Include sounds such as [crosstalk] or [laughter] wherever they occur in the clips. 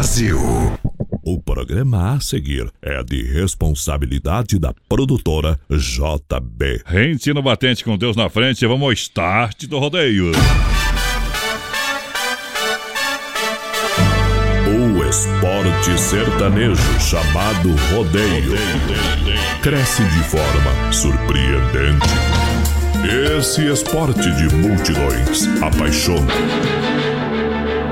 Brasil. O programa a seguir é de responsabilidade da produtora JB. Rente no batente com Deus na frente, vamos ao start do rodeio. O esporte sertanejo chamado rodeio cresce de forma surpreendente. Esse esporte de multidões apaixona,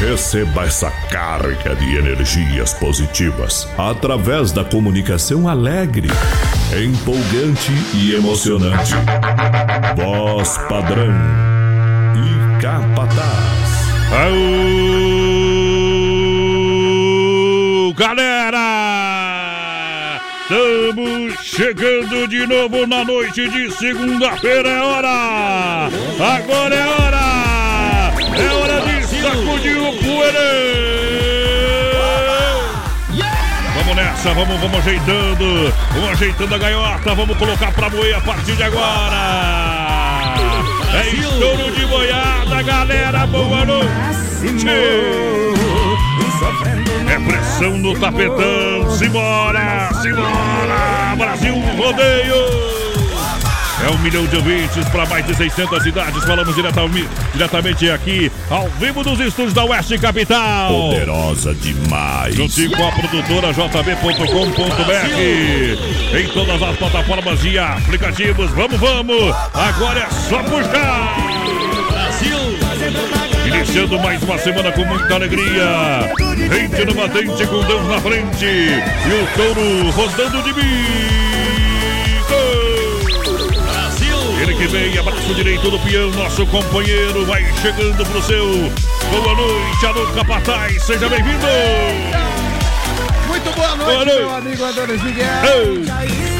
Receba essa carga de energias positivas através da comunicação alegre, empolgante e emocionante. Voz padrão e capataz. Aô, galera! Estamos chegando de novo na noite de segunda-feira, é hora! Agora é hora! É hora de sacudir o poeirão! Vamos nessa, vamos, vamos ajeitando, vamos ajeitando a gaiota, vamos colocar pra moer a partir de agora! É estouro de boiada, galera, boa noite! É pressão no tapetão, simbora, simbora, Brasil rodeio! É um milhão de ouvintes para mais de 600 cidades. Falamos diretamente, diretamente aqui, ao vivo dos estúdios da Oeste Capital. Poderosa demais. Juntinho com a produtora jb.com.br. Em todas as plataformas e aplicativos. Vamos, vamos! Agora é só puxar! Iniciando mais uma semana com muita alegria. Rente no batente com Deus na frente. E o touro rodando de bico. Que vem, abraço direito do peão, nosso companheiro, vai chegando pro seu. Boa noite, alô Capataz, seja bem-vindo! Muito boa noite, Boa noite. meu amigo Adonis Miguel. Ei.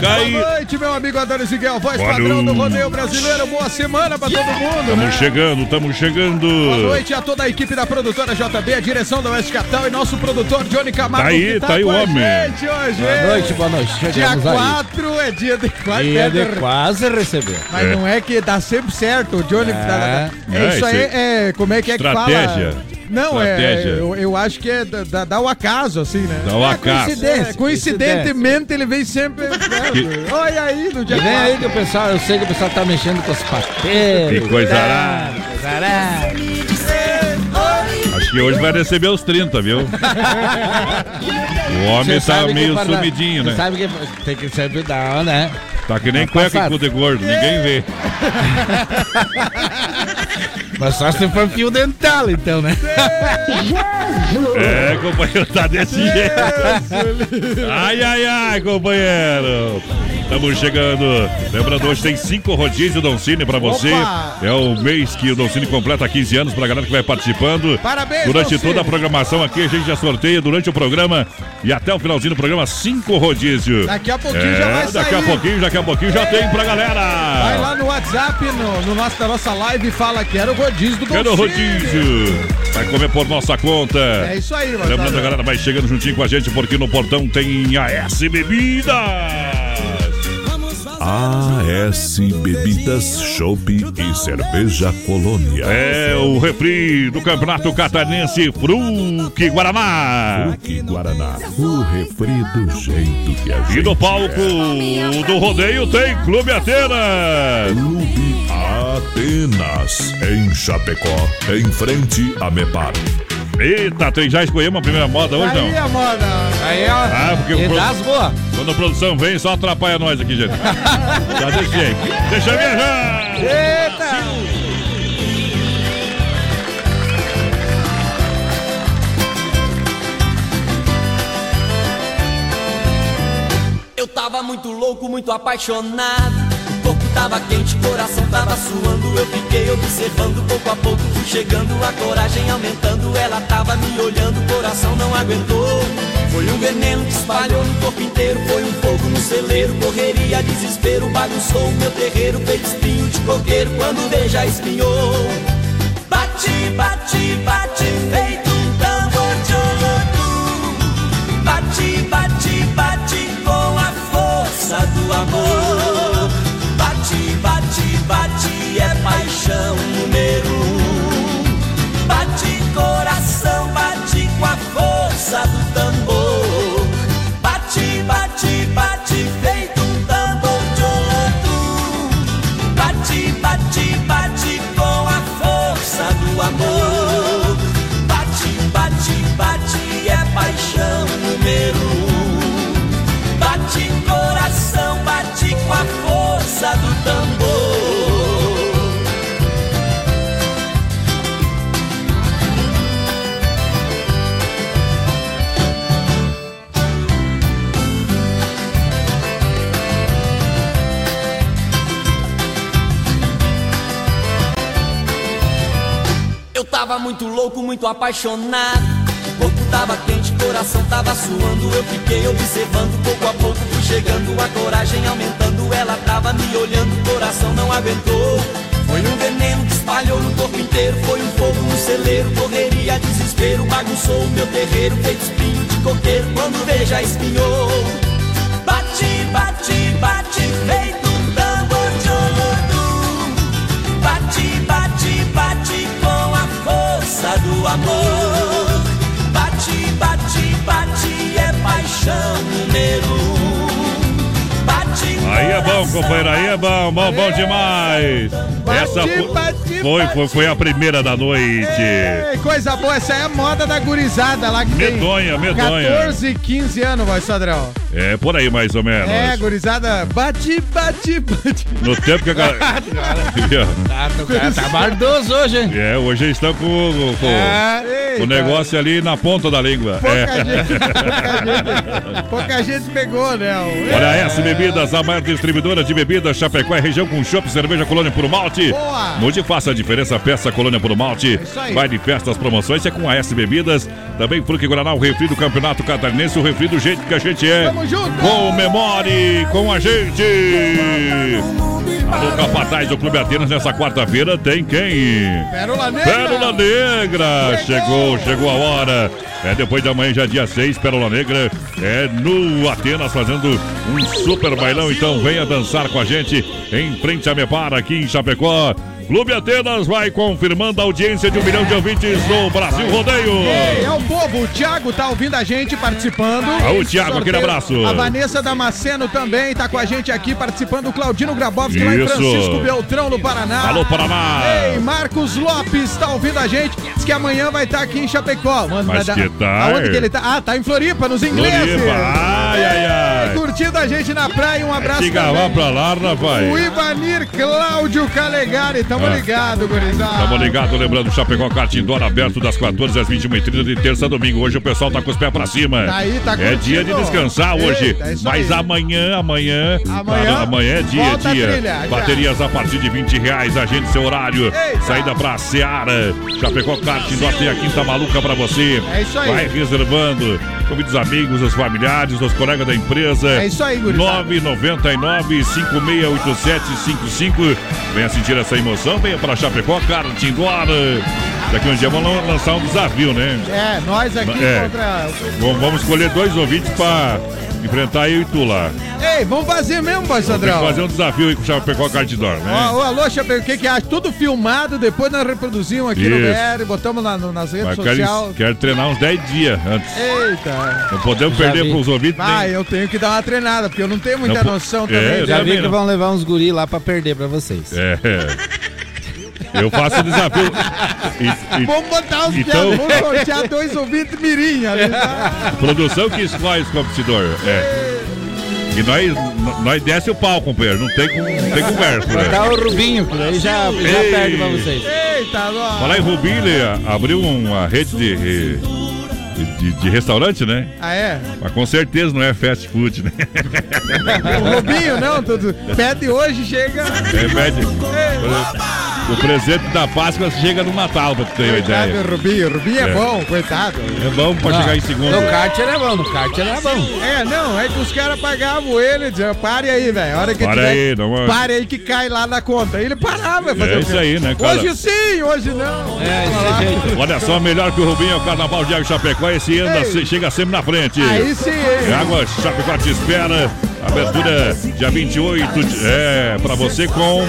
Caí. Boa noite, meu amigo Adonis Miguel, voz Boa padrão do rodeio brasileiro. Boa semana pra todo mundo, Estamos né? chegando, estamos chegando. Boa noite a toda a equipe da produtora JB, a direção da Oeste Capital e nosso produtor Johnny Camargo. Tá aí, que tá aí com o a homem. Gente hoje. Boa noite, boa noite. Dia Chegamos aí. 4 é dia de quase. Dia de quase receber. Mas É. não é que dá sempre certo, o Johnny. É. É, É, isso aí, é. Como é que é que Estratégia. Não, Estratégia. é. Eu, eu acho que é da, da- dá o acaso, assim, né? Dá o acaso. Coincidência. Coincidentemente, ele vem sempre. Que- Olha aí, no dia E vem aí que o pessoal, eu sei que o pessoal tá mexendo com os pateiros. Que coisa arada. Arada. Acho que hoje vai receber os 30, viu? O homem Você tá meio para- sumidinho, você né? Sabe que tem que sempre dar, né? Tá que nem cueca passado. com de gordo, ninguém vê. [laughs] Mas só se for fio dental, então, né? É, companheiro, tá desse jeito. Ai, ai, ai, companheiro. Estamos chegando. Lembrando, hoje tem cinco rodízios Don Cine pra você. Opa! É o mês que o Don Cine completa 15 anos pra galera que vai participando. Parabéns, Durante Don Cine. toda a programação aqui, a gente já sorteia durante o programa e até o finalzinho do programa, cinco rodízios. Daqui a pouquinho É, já vai Daqui a sair. pouquinho, daqui a pouquinho já tem pra galera. Vai lá no WhatsApp, no, no nosso, da nossa live e fala que era o rodízio do Quero Don Cine. rodízio. Vai comer por nossa conta. É isso aí. Lembrando, a galera vai chegando juntinho com a gente, porque no portão tem AS Bebidas. AS Bebidas, Chopp e Cerveja Colônia. É o refri do Campeonato Catarinense Fruque Guaraná. Fruque Guaraná, o refri do jeito que a gente E no palco é. do rodeio tem Clube Atenas. Clube Atenas, em Chapecó, em frente a Mepar. Eita, tem, já escolhemos a primeira moda hoje, Aí, não? a moda. Aí, ó. Ah, porque o quando a produção vem, só atrapalha nós aqui, gente. [laughs] Já deixei. Deixa viajar. Eita! Eu tava muito louco, muito apaixonado. Corpo tava quente, coração tava suando. Eu fiquei observando, pouco a pouco fui chegando. A coragem aumentando, ela tava me olhando. Coração não aguentou. Foi um veneno que espalhou no corpo inteiro. Foi um fogo no celeiro, correria, desespero. Bagunçou o meu terreiro, feito espinho de coqueiro. Quando veja, espinhou. bate, bate, feito um tambor de olodum. Bate, bate, bate com a força do amor. Tava muito louco, muito apaixonado. O corpo tava quente, coração tava suando. Eu fiquei observando, pouco a pouco fui chegando. A coragem aumentando, ela tava me olhando. Coração não aguentou. Foi um veneno que espalhou no corpo inteiro. Foi um fogo no celeiro, correria, desespero. Bagunçou o meu terreiro, feito espinho de coqueiro. Quando veja, espinhou. Bate, bate, bate, feito do amor. Bate, bate, bate, é paixão número um. Aí é bom, companheiro, aí é bom, bom, bom demais. Essa Bate, fo- bate, foi, bate. foi, foi a primeira da noite. Ei, coisa boa, essa é a moda da gurizada lá que Medonha, tem medonha. 14, 15 anos, voz padrão. É por aí mais ou menos. É, gurizada, bate, bate, bate. No tempo que a galera. [laughs] Ah, o cara tá bardoso hoje, hein? É, hoje eles estão com, com- É, o eita. negócio ali na ponta da língua. Pouca, É. gente, pouca, gente, pouca gente pegou, né? Olha essa Bebidas, a distribuidora de bebidas Chapecó é região com chopp, cerveja Colônia por Malte. Boa! Mude faça a diferença, peça Colônia por Malte. aí. Vai de festas, promoções é com a S Bebidas. Também Fruque Guaraná, o refri do Campeonato Catarinense, o refri do jeito que a gente é. Comemore com a gente! Alô, Capataz do Clube Atenas, nessa quarta-feira tem quem? Pérola Negra! Pérola Negra! Chegou, chegou a hora. É depois da manhã, já dia 6, Pérola Negra. É no Atenas fazendo um super bailão. Então venha dançar com a gente em frente a Mepara, aqui em Chapecó. Clube Atenas vai confirmando a audiência de um milhão de ouvintes no Brasil Rodeio. Ei, é o povo, o Thiago tá ouvindo a gente participando. Alô, Thiago, aquele abraço. A Vanessa Damasceno também tá com a gente aqui participando. O Claudino Grabowski lá em. Francisco Beltrão, no Paraná. Alô, Paraná. Ei, Marcos Lopes tá ouvindo a gente. Diz que amanhã vai estar aqui em Chapecó. Mano, Mas que tal? Aonde que ele tá? Ah, tá em Floripa, nos ingleses. Floripa. Ai, ai, ai. Curtindo a gente na praia. Um abraço Chega lá pra lá, rapaz. O Ivanir Cláudio Calegari. Tamo Ah. ligado, gurizada. Tamo ligado, lembrando, Chapecó Kart Indoor aberto das 14 às 21h30 de terça a domingo. Hoje o pessoal tá com os pés pra cima. Tá aí, tá É curtindo. dia de descansar hoje. Eita, é Mas aí. amanhã, amanhã. Amanhã, amanhã é dia, dia. trilha, já. Baterias a partir de 20 reais. Agende seu horário. Eita. Saída pra Seara. Chapecó Kart Indoor tem a quinta maluca pra você. É isso aí. Vai reservando. Convide os amigos, os familiares, os colegas da empresa. É isso aí, gurizada. 999 568755. Venha sentir essa emoção, venha para Chapecó, Kart Indoor. Daqui um dia vamos lan- lançar um desafio, né? É, nós aqui É. contra. Vamos vamos escolher dois ouvintes para enfrentar eu e tu lá. Ei, vamos fazer mesmo, que Padrão. fazer um desafio aí com o Chapecó Kart Indoor, né? Ó, ó, alô, Chapéu, o que que acha? Tudo filmado, depois nós reproduzimos aqui no Isso. BR, botamos lá no- nas redes Mas quero, sociais. quero treinar uns 10 dias antes. Eita. Não podemos Já perder vi. para os ouvintes. Ah, eu tenho que dar uma treinada, porque eu não tenho muita Não noção É, também. eu Já também vi que não. vão levar uns guri lá pra perder pra vocês. É. Eu faço o desafio. E- e- Vamos botar os Então- vamos sortear dois ouvintes mirim ali, tá? Produção que escolhe os competidor. É. E nós, nós desce o pau, companheiro. Não tem, com- não tem conversa. Né? dar o Rubinho, que daí já, já Ei. perde pra vocês. Eita, ó. Falar em Rubinho, ele abriu uma rede de, de, de restaurante, né? Ah, é? Mas com certeza não é fast food, né? O Rubinho, não, tudo. Pede hoje, chega. É, pede. O presente da Páscoa chega no Natal, pra tu ter uma Coitado ideia. do Rubinho. Rubinho é, É. bom, coitado. É bom pra chegar em segundo. No kart era bom, no kart era bom. É, não, é que os caras pagavam ele, diziam, pare aí, velho. A hora que Para tiver- aí, não é? Pare aí que cai lá na conta. Aí ele parava, fazer É o isso quê? aí, né, cara? Hoje sim, hoje não. É, esse jeito. Olha só, melhor que o Rubinho é o Carnaval de Água Chapecó. Esse anda, Ei. chega sempre na frente. Aí sim, hein? Água Chapecó te espera. Abertura dia 28, de- é, pra você com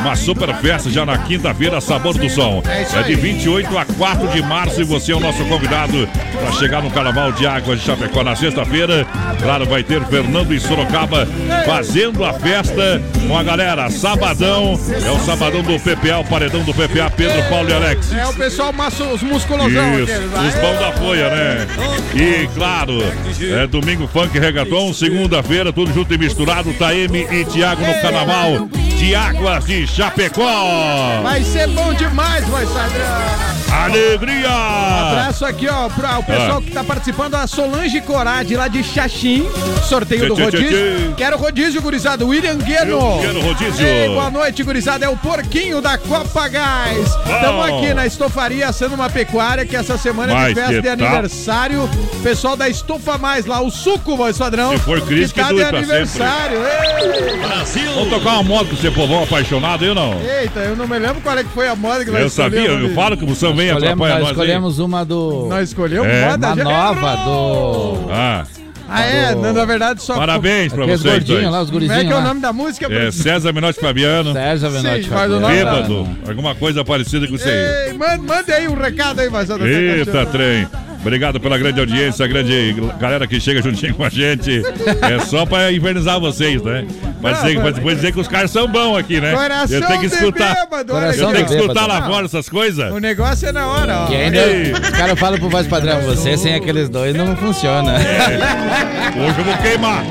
uma super festa já na quinta-feira, Sabor do Som. É É de aí. 28 a 4 de março e você é o nosso convidado para chegar no Carnaval de Água de Chapecó na sexta-feira. Claro, vai ter Fernando e Sorocaba fazendo a festa com a galera. Sabadão, é o sabadão do PPA, o paredão do PPA, Pedro, Paulo e Alex. É o pessoal os musculosão Isso, os pão da folha, né? E claro, é domingo funk reggaeton, segunda-feira, tudo junto e misturado, Taeme e Tiago no carnaval de Águas de Chapecó. Vai ser bom demais, vai, Sadrão. Alegria! Abraço aqui, ó, para o pessoal Ah. que tá participando, a Solange Corade, lá de Xaxim, sorteio do Tchê, tchê, tchê, rodízio. tchê. Quero rodízio, gurizada, William Gueno. Rodízio. Ei, boa noite, gurizada, é o porquinho da Copa Gás. Estamos aqui na estofaria assando uma pecuária, que essa semana é de festa de aniversário. Pessoal da Estofa Mais lá, o suco, voz padrão. Se for Cris, que tá que de dure pra aniversário. Ei. Vamos tocar uma moda com você, povão apaixonado, eu não? Eita, eu não me lembro qual é que foi a moda que nós Eu sabia, escolhemos. eu falo que o Moção vem atrapalhar nós nós aí. escolhemos uma do. Nós escolhemos É, moda Uma nova do. Ah, Ah, é? Na, na verdade, só. parabéns pra vocês gordinhos dois. lá, os Como é que é o nome da música? É, César Menotti Fabiano, Sérgio Avenotti. Sim, mas o nome- bêbado, alguma coisa parecida com isso aí. Ei, manda, manda aí um recado aí, mas Eita, trem. Obrigado pela grande audiência, a grande galera que chega juntinho com a gente. É só pra invernizar vocês, né? Pra dizer, pra depois dizer que os caras são bons aqui, né? Coração Eu tenho que escutar. bêbado, Coração Eu tenho que escutar lá Não, fora essas coisas. O negócio é na hora, ó. Que ainda os caras falam pro voz padrão, você sem aqueles dois não funciona. Hoje eu vou queimar.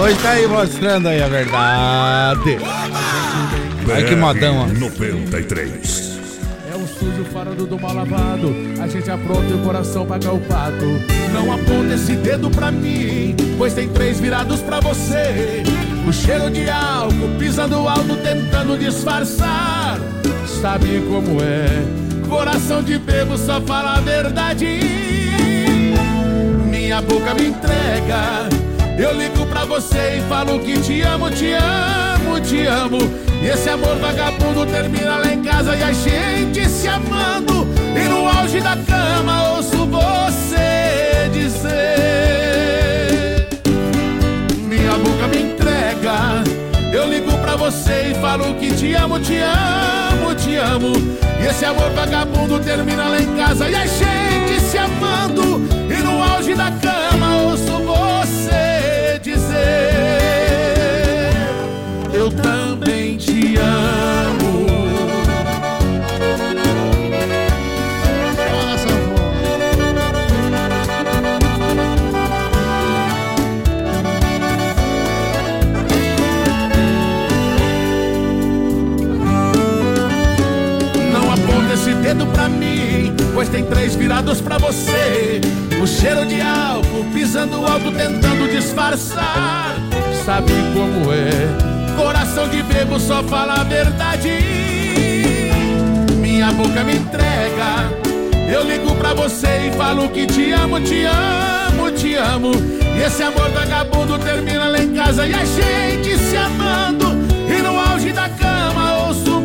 Hoje tá aí mostrando aí a verdade. Olha que modão, ó. 93. É sujo farando do mal lavado. A gente apronta e o coração paga o pato. Não aponta esse dedo pra mim, pois tem três virados pra você. O cheiro de álcool pisando alto, tentando disfarçar. Sabe como é? Coração de bebo só fala a verdade. Minha boca me entrega. Eu ligo pra você e falo que te amo, te amo, te amo. E esse amor vagabundo termina lá em casa e a gente se amando. E no auge da cama ouço você dizer: você e falo que te amo, te amo, te amo. E esse amor vagabundo termina lá em casa e a gente se amando. E no auge da cama ouço você dizer: Eu também te amo. Mim, pois tem três virados pra você. O cheiro de álcool pisando alto, tentando disfarçar. Sabe como é? Coração de bebo só fala a verdade. Minha boca me entrega. Eu ligo pra você e falo que te amo, te amo, te amo. E esse amor vagabundo termina lá em casa e a gente se amando. E no auge da cama ouço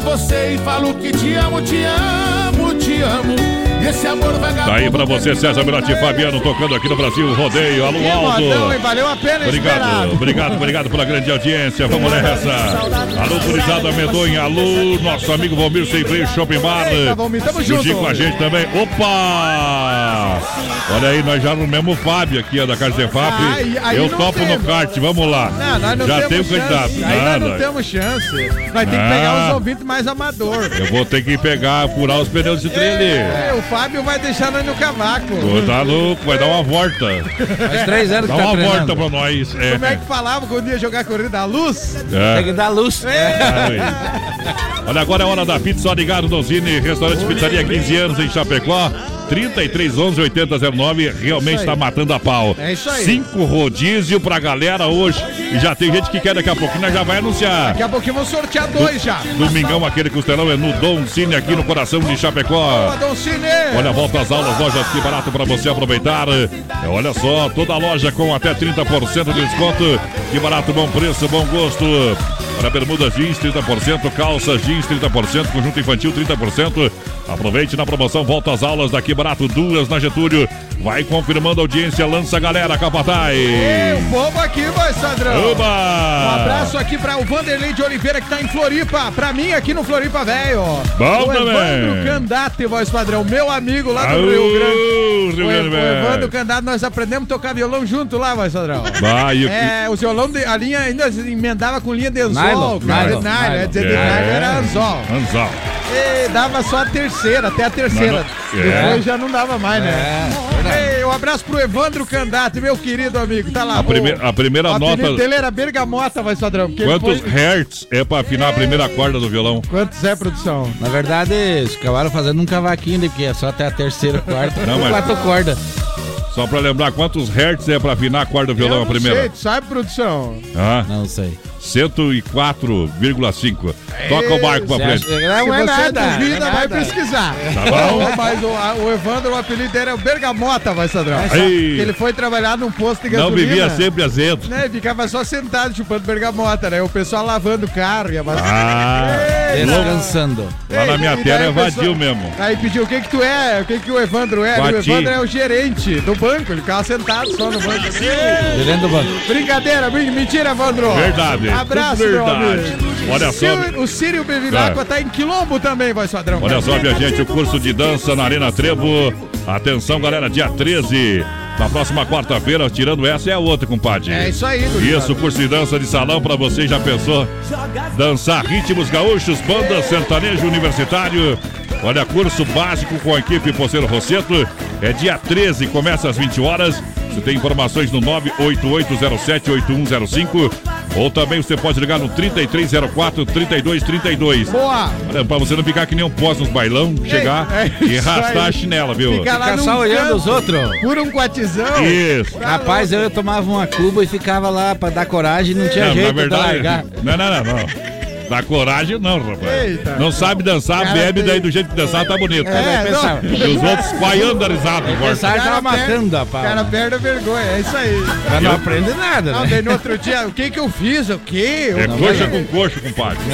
você e falo que te amo, te amo, te amo. Esse amor vagabundo. Tá aí pra você, César Menotti Fabiano, tocando aqui no Brasil Rodeio. Alô? Alto. Valeu a pena Obrigado, obrigado, obrigado pela grande audiência. Vamos nessa. Alô, Gurizada Medonha. Alô, nosso amigo Valmir Sem Freio Shopping Bar. Juntinho junto. com a gente também. Opa! Olha aí, nós já no mesmo Fábio aqui, ó, da Carcefap. Ah, aí- aí Eu topo tem. no kart, vamos lá. Não, nós não já temos tem o candidato. Aí nós não Nada. temos chance. Nós temos que Ah. pegar os ouvintes mais amador. Eu vou ter que pegar, furar os pneus desse trem ali. É, o Fábio vai deixar nós no cavaco. Ô, tá louco, vai dar uma volta. Faz três anos Dá que tá uma volta treinando. pra nós. É. Como é que falava quando ia jogar corrida à luz? É. Tem que dar luz. Aí. Olha, agora é hora da pizza, só ligado, Donzini, restaurante Pizzaria 15 anos em Chapecó. 3311 8009 realmente está matando a pau. É isso aí. Cinco rodízio pra galera hoje. E já tem gente que quer daqui a pouquinho, nós já vai anunciar. Daqui a pouquinho vamos sortear dois já. Domingão, aquele costelão é no Dom Cine aqui no coração de Chapecó. Boa, Dom Cine. Olha, volta às aulas, lojas que barato para você aproveitar. É, olha só, toda loja com até 30% de desconto. Que barato, bom preço, bom gosto. Para bermudas jeans 30%, calças jeans 30%, conjunto infantil 30%. Aproveite na promoção, volta às aulas daqui barato, duas na Getúlio. Vai confirmando a audiência, lança a galera, Capataz. Ei, o povo aqui, vai, Sadrão. Oba! Um abraço aqui para o Vanderlei de Oliveira que tá em Floripa. Pra mim aqui no Floripa, velho. Bom o também. Evandro Candate, voz padrão, meu amigo lá do Aô, Rio Grande. Rio O, Grande, o velho. Evandro Candate, nós aprendemos a tocar violão junto lá, voz padrão. Vai, e o É, o violão, de, a linha ainda emendava com linha de anzol, Nylon, nylon, nylon, nylon. é dizer, de É. nylon era anzol. Anzal. E dava só a terceira, até a terceira. Não- é. Depois já não dava mais, né? Ei, um abraço pro Evandro Candate, meu querido amigo. Tá lá. A, prime- a primeira o apelido nota. dele era Bergamota, vai ele Quantos foi- hertz é pra afinar a primeira corda do violão? Quantos é, produção? Na verdade, eles acabaram fazendo um cavaquinho, porque é só até a terceira, [laughs] quarta, Não, mas- quatro cordas. Só pra lembrar, quantos hertz é pra afinar a corda do violão a não primeira? Sei, tu sabe, produção? Ah, Não sei. 104,5. Toca o barco pra frente. Não é você nada. não é vai pesquisar. Tá bom. Não, mas o, o Evandro, o apelido dele é o Bergamota, vai, Sadrão. Ei. Ele foi trabalhar num posto de Não gasolina. vivia sempre azedo. Né, ficava só sentado chupando bergamota, né? O pessoal lavando o carro e a Ah, [laughs] Descansando. lá na minha terra é vadio mesmo. Aí pediu o que que tu é, o que que o Evandro é. O Bati. Evandro é o gerente do banco, ele ficava sentado só no banco. Gerente do banco. Brincadeira, brin- mentira, Evandro. Verdade. Abraço, meu verdade. amigo. Olha só, o Sírio Bevilacqua É. tá em Quilombo também, vai, Padrão. olha só, minha gente, o curso de dança na Arena Trevo. Atenção, galera, dia 13. Na próxima quarta-feira, tirando essa, é a outra, compadre. É isso aí, gurizada. Isso, curso de dança de salão pra você, já pensou? Dançar ritmos gaúchos, banda sertanejo universitário. Olha, curso básico com a equipe Poceiro Rosseto. É dia 13, começa às 20 horas. Você tem informações no 988078105 ou também você pode ligar no 3304-3232. Boa! Olha, pra você não ficar que nem um pós nos bailão, chegar é e isso arrastar aí. a chinela, viu? Fica lá Fica só olhando os outros. Por um quatizão. Isso. Tá Rapaz, eu tomava uma cuba e ficava lá pra dar coragem, não tinha Não, jeito na verdade, de largar. não, não, não, não. Dá coragem não, rapaz. Eita. Não sabe dançar, Cara, bebe, tem- daí do jeito que dançar tá bonito. É, pensava, E os outros vaiando a risada. que tava Cara, matando a pau. cara perde a vergonha, é isso aí. Mas não aprende nada, Não, né? daí no outro dia, o que que eu fiz? O quê? É coxa com coxa, compadre. [laughs]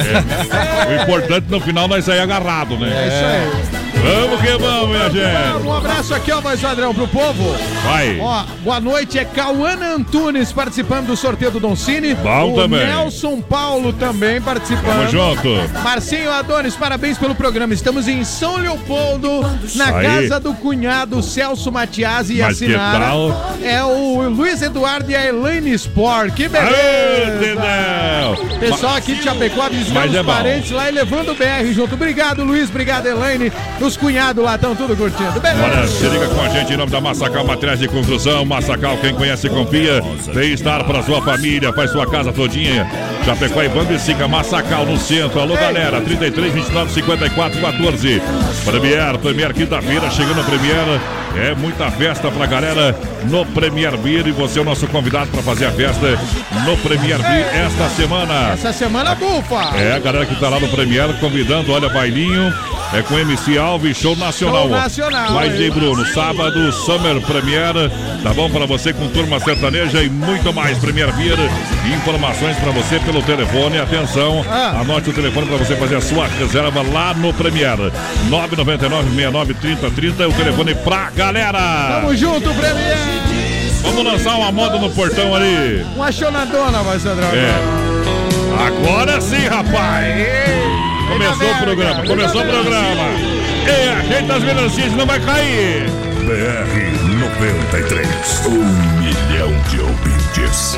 É. O importante no final nós sair agarrado, É né? isso aí. Vamos que vamos, minha gente. Um abraço aqui, ó, mais padrão, pro povo. Vai. Ó, boa noite, é Cauana Antunes participando do sorteio do Don Cine. Bom o também. Nelson Paulo também participando. Tamo junto. Marcinho Adonis, parabéns pelo programa. Estamos em São Leopoldo, na Aí. casa do cunhado Celso Matias e a Mas Sinara. tal? É o Luiz Eduardo e a Elaine Sport. Que Aê, beleza! Dedéu. Pessoal aqui de Chapecó visitando os é bom. parentes lá e levando o BR junto. Obrigado, Luiz. Obrigado, Elaine. Os cunhados lá estão tudo curtindo. Beleza? Olha, se liga com a gente em nome da Massacal Materiais de Construção. Massacal, quem conhece, confia. Bem-estar para sua família, faz sua casa todinha. Chapecó e Bambi Sica, Massacal no centro. Alô, galera, 33, 29, 54, 14. Premier, Premier, quinta-feira, chegando a Premier. É muita festa pra galera no Premier Beer. E você é o nosso convidado para fazer a festa no Premier Beer esta semana. Essa semana bufa. É, a galera que tá lá no Premier convidando, olha, bailinho. É com MC Alves, show nacional. Show nacional, DJ hein? Bruno, sábado, Summer Premier. Tá bom pra você com turma sertaneja e muito mais. Premier Beer. Informações pra você pelo telefone. Atenção, Ah. anote o telefone pra você fazer a sua reserva lá no Premier. 999 69 30 30 é o telefone pra galera. Tamo junto, Premier. Vamos lançar uma moda no portão ali. Um achonadona, vai, Sandrão. É. Agora sim, rapaz! Começou o programa, começou o programa. E ajeita as melancias, não vai cair. BR 93. Um milhão de ouvintes.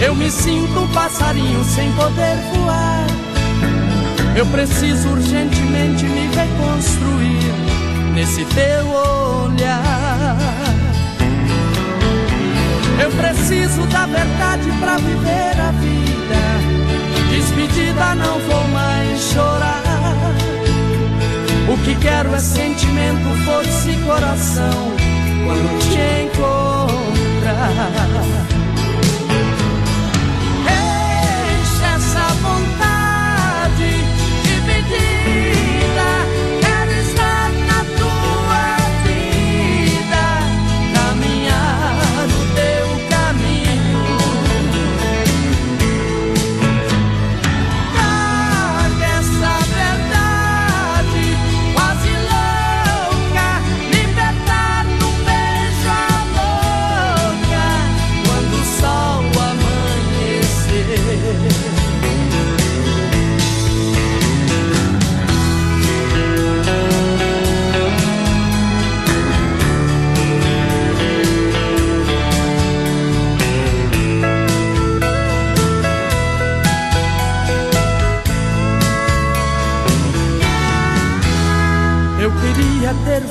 eu me sinto um passarinho sem poder voar. Eu preciso urgentemente me reconstruir nesse teu olhar. Eu preciso da verdade pra viver a vida. Despedida, não vou mais chorar. O que quero é sentimento, força e coração quando te encontrar.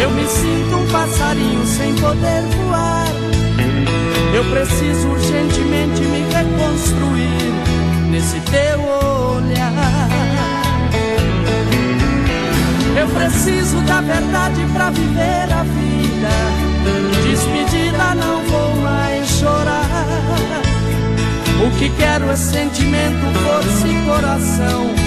eu me sinto um passarinho sem poder voar. Eu preciso urgentemente me reconstruir nesse teu olhar. Eu preciso da verdade para viver a vida. Despedida, não vou mais chorar. O que quero é sentimento, força e coração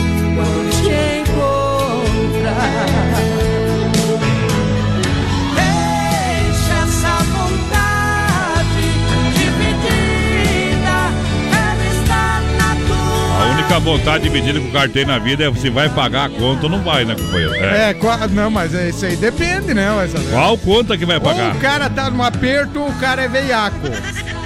única vontade dividida que o cara tem na vida é se vai pagar a conta ou não vai, né, companheiro? É, é não, mas isso aí depende, né? Qual conta que vai pagar? Ou o cara tá num aperto, o cara é veiaco.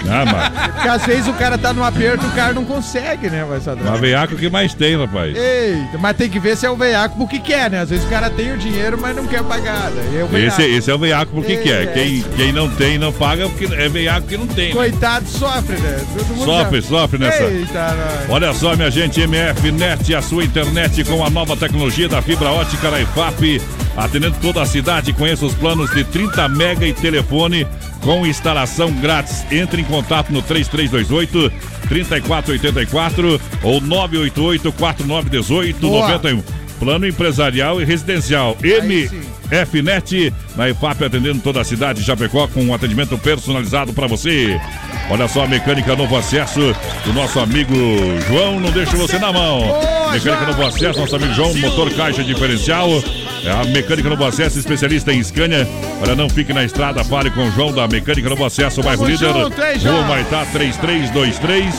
Ah, mas... Porque às vezes o cara tá num aperto, o cara não consegue, né, mas Mas veiaco que mais tem, rapaz. Eita, mas tem que ver se é o veiaco porque quer, né? Às vezes o cara tem o dinheiro, mas não quer pagar. Né? É esse, esse é o veiaco porque quer. É. Quem, quem não tem, não paga, porque é veiaco que não tem. Né? Coitado, sofre, né? sofre, já... sofre nessa. Eita, Olha só, minha gente, MF Net, a sua internet com a nova tecnologia da fibra ótica da IFAP, atendendo toda a cidade. Conheça os planos de 30 mega e telefone com instalação grátis. Entre em contato no 3328 3484 ou 988 4918 91. Plano empresarial e residencial. MFNet na IFAP atendendo toda a cidade de Chapecó com um atendimento personalizado para você. Olha só a mecânica novo acesso do nosso amigo João, não deixa você na mão. Mecânica novo acesso, nosso amigo João, motor caixa diferencial. É a Mecânica Novo Acesso, especialista em Scania. Olha, não fique na estrada, fale com o João da Mecânica Novo Acesso, bairro Líder. Rua Maitá 3323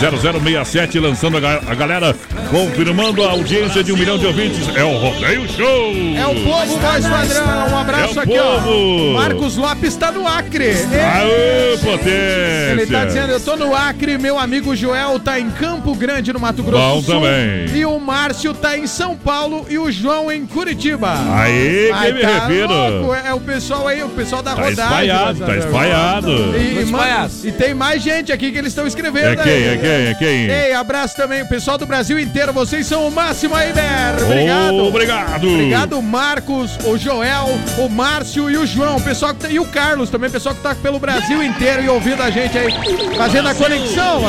0067, lançando a, galera, confirmando a audiência de um milhão de ouvintes. É o Rodeio Show! É o povo, voz padrão. Um abraço é aqui, povo. ó. Marcos Lopes está no Acre. Aê, potência! Ele está dizendo, eu tô no Acre, meu amigo Joel tá em Campo Grande, no Mato Grosso Bom do Sul. também. E o Márcio tá em São Paulo e o João em Curitiba. Aí, quem me tá refiro. Louco. É o pessoal aí, o pessoal da tá rodagem. Espalhado, tá espalhado. E, e, e, tem mais gente aqui que eles estão escrevendo. É quem, aí. é quem? quem? É quem? Ei, abraço também, o pessoal do Brasil inteiro. Vocês são o máximo aí, Ber. Obrigado. obrigado. Obrigado, Marcos, o Joel, o Márcio e o João. O pessoal que tá, e o Carlos também, o pessoal que tá pelo Brasil inteiro e ouvindo a gente aí, fazendo a conexão,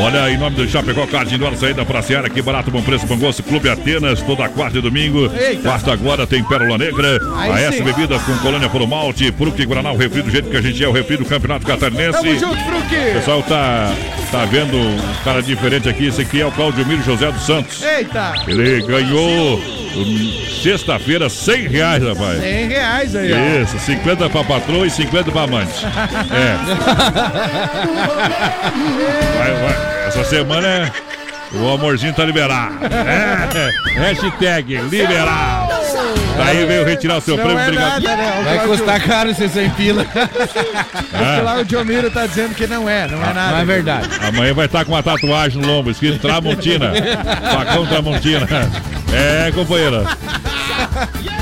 Olha, em nome do Chapecó Card Indoor, saída pra Seara, que barato, bom preço, bom gosto, Clube Atenas, toda quarta e domingo. Eita. Quarta agora tem Pérola Negra, aí a S Bebidas com Colônia Puro Malte, Fruque Guaraná, o refri do jeito que a gente é, o refri do Campeonato Catarinense. Tamo junto, Fruque! O pessoal tá, tá vendo um cara diferente aqui, esse aqui é o Claudio Miro José dos Santos. Eita! Ele ganhou Sexta-feira, 100 reais, rapaz. 100 reais aí, ó. Isso, 50 pra patroa e 50 pra amante. É. [laughs] Vai, vai. Essa semana é. O amorzinho tá liberado. É. Hashtag liberado. Daí veio retirar o seu Não prêmio. é Obrigado. nada, né? O Vai custar caro esses 100 pila. Ah, Lá o Diomiro tá dizendo que não é, não é nada. Não é verdade. amanhã vai estar com uma tatuagem no lombo, escrito Tramontina. Facão Tramontina. É, companheira.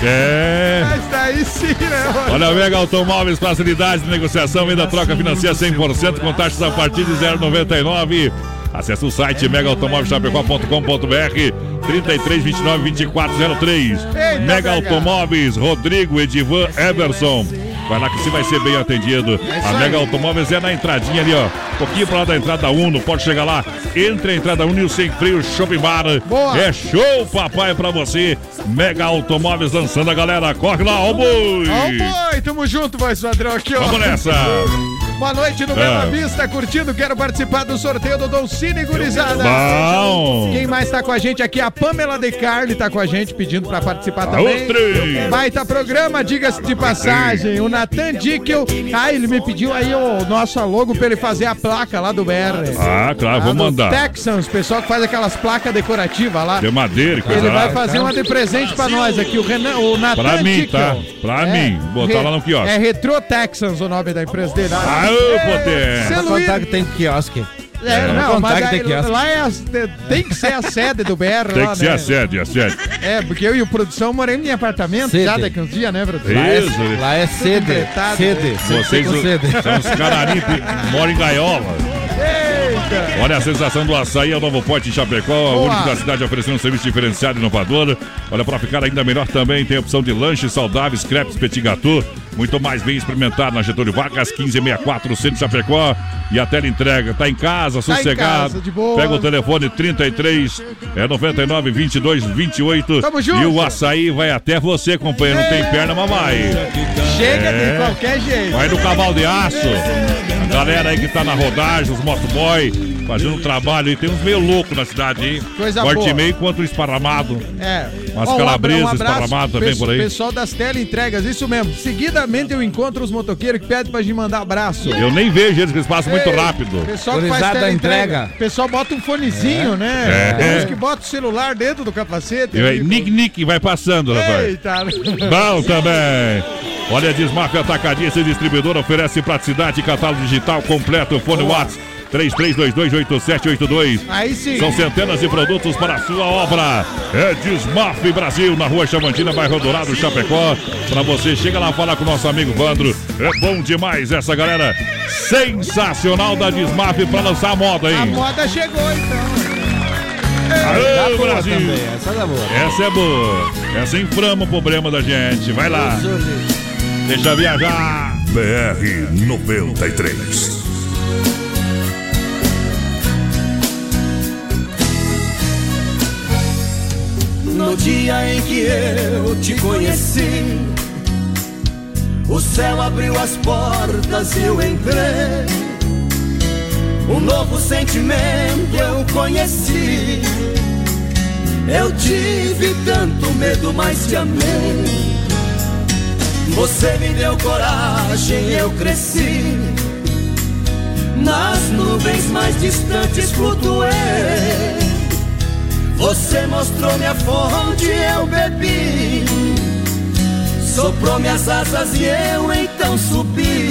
É. Mas daí sim, né? mano? Olha, Mega Automóveis, facilidade de negociação, venda troca financeira 100% com taxas a partir de 0,99. Acesse o site megaautomóvelschapecó.com.br 33 29 24 03. Eita, Mega. Automóveis, Rodrigo, Edivan, Everson. Vai lá que você vai ser bem atendido. isso A. Mega Automóveis é na entradinha ali, ó. Um pouquinho pra lá da entrada Uno. Pode chegar lá. Entre a entrada Uno e o Sem Freio Shopping Bar. Boa. É show, papai, pra você. Mega Automóveis lançando a galera. Corre lá, ó boi. Ó, boi, tamo junto, voz padrão aqui, ó. Vamos nessa. Boa noite no É. Bela Vista, curtindo. Quero participar do sorteio do Dolcine Gurizada. Bom. Quem mais tá com a gente aqui? A Pamela De Carli tá com a gente pedindo pra participar também. três. Baita programa, diga-se de passagem. O Natan Dickel. Ah, ele me pediu aí o nosso logo pra ele fazer a placa lá do BR. Ah, claro, Lá vou do mandar. Texans, pessoal que faz aquelas placas decorativas lá. De madeira coisa Ele vai fazer uma de presente pra nós aqui, o Renan, o Natan Pra mim, Dickel. tá? Pra mim. Botar lá no quiosque. É Retro Texans o nome da empresa dele. Aô, Vou Luiz- contar que tem quiosque. É, não, mas que tem aí, quiosque. lá é as- tem que ser a sede do BR Tem lá, que ser né? a sede, a sede. É, porque eu e o produção moramos em apartamento Sede. já daqui uns dias, né, produção? Lá é, Isso, lá é sede. empretado, Sede. né? Vocês com sede. são os canarinhos que moram em gaiola. Eita! Olha a sensação do açaí, é o novo pote em Chapecó, a Boa. única da cidade oferecendo um serviço diferenciado e inovador. Olha, para ficar ainda melhor também, tem a opção de lanches saudáveis, crepes, petit gâteau, muito mais bem experimentado na Getúlio Vargas, 1564, Centro Chapecó. E a tela entrega, tá em casa, Tá em sossegado. casa, de boa. Pega o telefone 33 é 99 22 28. Tamo junto. E o açaí vai até você, companheiro. Não tem perna, mas vai. Chega É. de qualquer jeito. Vai no cavalo de aço. A galera aí que tá na rodagem, os motoboy, fazendo um trabalho aí. Tem uns meio loucos na cidade aí. Coisa Corte boa. meio quanto esparramado. É. Umas Ó, calabresas um abraço esparramadas também por aí. Pessoal das teleentregas, isso mesmo. Seguidamente eu encontro os motoqueiros que pedem pra gente mandar abraço. Eu nem vejo eles, que eles passam muito Ei, rápido. Pessoal que faz teleentrega. entrega. Pessoal bota um fonezinho, né? É. Tem uns que botam o celular dentro do capacete. E aí. Nick Nick vai passando, rapaz. Eita! [laughs] Bom também. Olha, a Desmaf Atacadista e Distribuidora oferece praticidade e catálogo digital completo. Fone WhatsApp 33228782. Aí sim. São centenas de produtos para a sua obra. É Desmaf Brasil, na rua Chamantina, bairro Dourado, Chapecó. Para você, chega lá falar com o nosso amigo Vandro. É bom demais essa galera. Sensacional da Desmaf para lançar a moda, A hein? moda chegou então. Boa Brasil! também. Essa tá boa. Essa é boa. Essa inflama o problema da gente. Vai lá. Deixa viajar. BR 93. No dia em que eu te conheci, o céu abriu as portas e eu entrei. Um novo sentimento eu conheci. Eu tive tanto medo, mas te amei. Você me deu coragem, eu cresci. Nas nuvens mais distantes flutuei. Você mostrou minha fonte, eu bebi. Soprou minhas asas e eu então subi.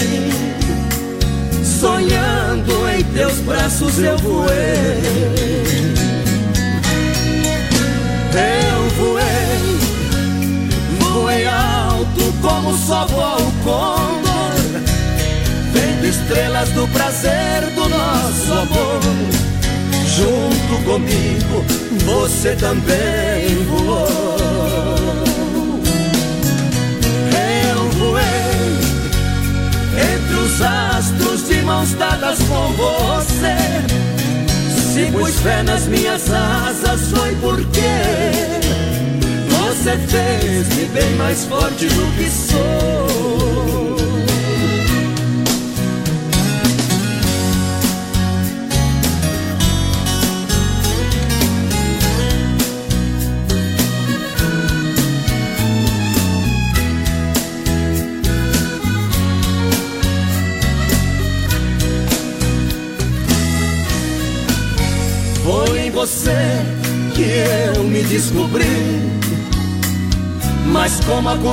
Sonhando em teus braços eu voei. Eu voei, voei alto como só voa o condor. Vendo estrelas do prazer do nosso amor. Junto comigo, você também voou. Eu voei entre os astros de mãos dadas com você. Se pus fé nas minhas asas, foi porque você fez-me bem mais forte do que sou.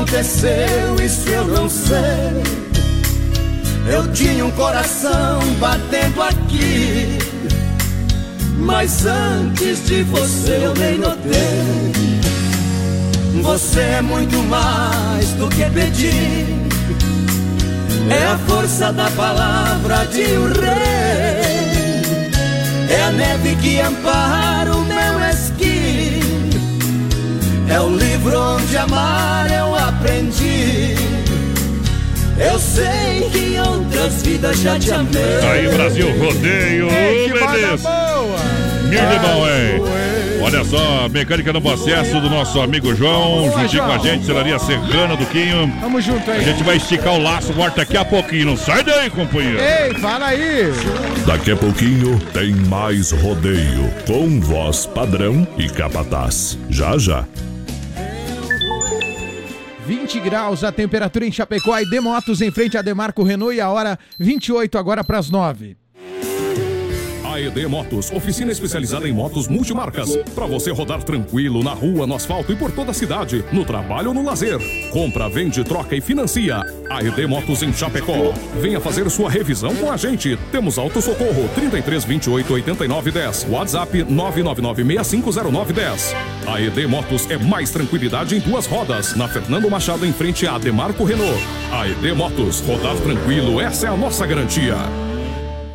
Aconteceu, isso eu não sei. Eu tinha um coração batendo aqui. Mas antes de você eu nem notei. Você é muito mais do que pedir. É a força da palavra de um rei. É a neve que ampara o meu esqui. É o livro onde amar aprendi. Eu sei que em outras vidas já te amei. Aí, Brasil Rodeio, Ei, boa! Mil de bom, hein? Olha só, mecânica no acesso do nosso amigo João, juntinho com a gente, Celaria Serrana do Quinho. Tamo junto A aí. gente vai esticar o laço, volta daqui a pouquinho. Não sai daí, companheiro. Ei, fala aí! Daqui a pouquinho tem mais rodeio com voz padrão e capataz. Já já. 20 graus a temperatura em Chapecó e Demotos em frente a Demarco Renault e a hora 28 agora para as 9. AED Motos, oficina especializada em motos multimarcas. Para você rodar tranquilo na rua, no asfalto e por toda a cidade, no trabalho ou no lazer. Compra, vende, troca e financia. AED Motos em Chapecó. Venha fazer sua revisão com a gente. Temos auto socorro 33 28 89 10. WhatsApp 999 6509 10. AED Motos é mais tranquilidade em duas rodas. Na Fernando Machado em frente a Demarco Renault. AED Motos, rodar tranquilo, essa é a nossa garantia.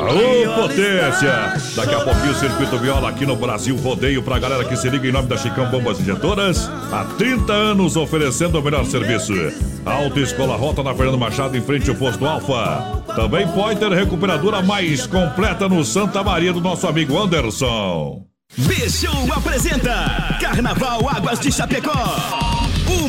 Alô, potência! Daqui a pouquinho o Circuito Viola aqui no Brasil Rodeio pra galera que se liga em nome da Chicão Bombas Injetoras. Há 30 anos oferecendo o melhor serviço. Autoescola Rota na Fernando Machado em frente ao posto Alfa. Também Pointer Recuperadora mais completa no Santa Maria do nosso amigo Anderson. B-Show apresenta Carnaval Águas de Chapecó.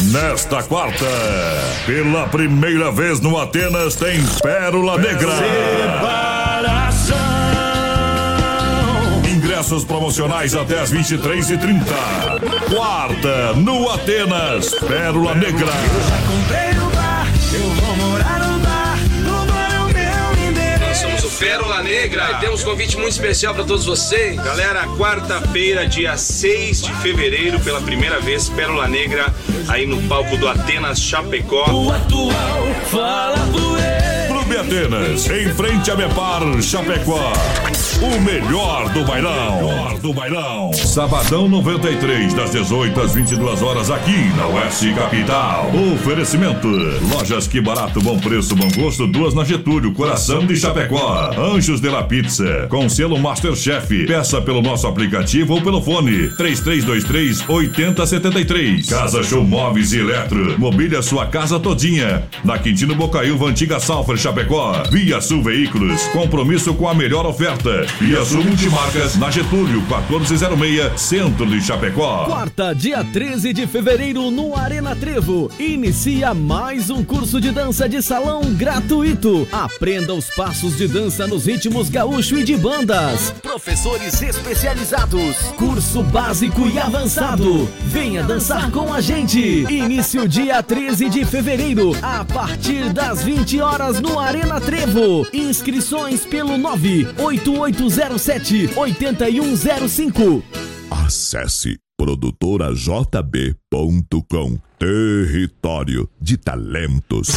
Nesta quarta, pela primeira vez no Atenas, tem Pérola Negra. Ingressos promocionais até as 23h30. Quarta, no Atenas, Pérola Negra. Comprei no bar, eu vou morar Pérola Negra e temos um convite muito especial para todos vocês. Galera, quarta-feira, dia 6 de fevereiro, pela primeira vez, Pérola Negra, aí no palco do Atenas Chapecó. atual, fala Clube Atenas, em frente a Mepar, Chapecó. O melhor do bailão. Melhor do bailão. Sabadão 93, das 18 às 22 horas, aqui na Oeste Capital. Oferecimento: Lojas Que Barato, Bom Preço, Bom Gosto, duas na Getúlio, Coração de Chapecó. Anjos de la Pizza, com selo Masterchef. Peça pelo nosso aplicativo ou pelo fone: 3323 8073. Casa Show Móveis e Eletro. Mobília sua casa todinha. Na Quintino Bocaiúva, antiga Salfer Chapecó. Via Sul Veículos. Compromisso com a melhor oferta. Via Sul Multimarcas, na Getúlio, 1406, Centro de Chapecó. Quarta, dia 13 de fevereiro, no Arena Trevo. Inicia mais um curso de dança de salão gratuito. Aprenda os passos de dança nos ritmos gaúcho e de bandas. Professores especializados. Curso básico e avançado. Venha dançar com a gente. Início dia 13 de fevereiro, a partir das 20 horas no Arena Trevo. Inscrições pelo 98807 8105. Acesse produtorajb.com Território de talentos.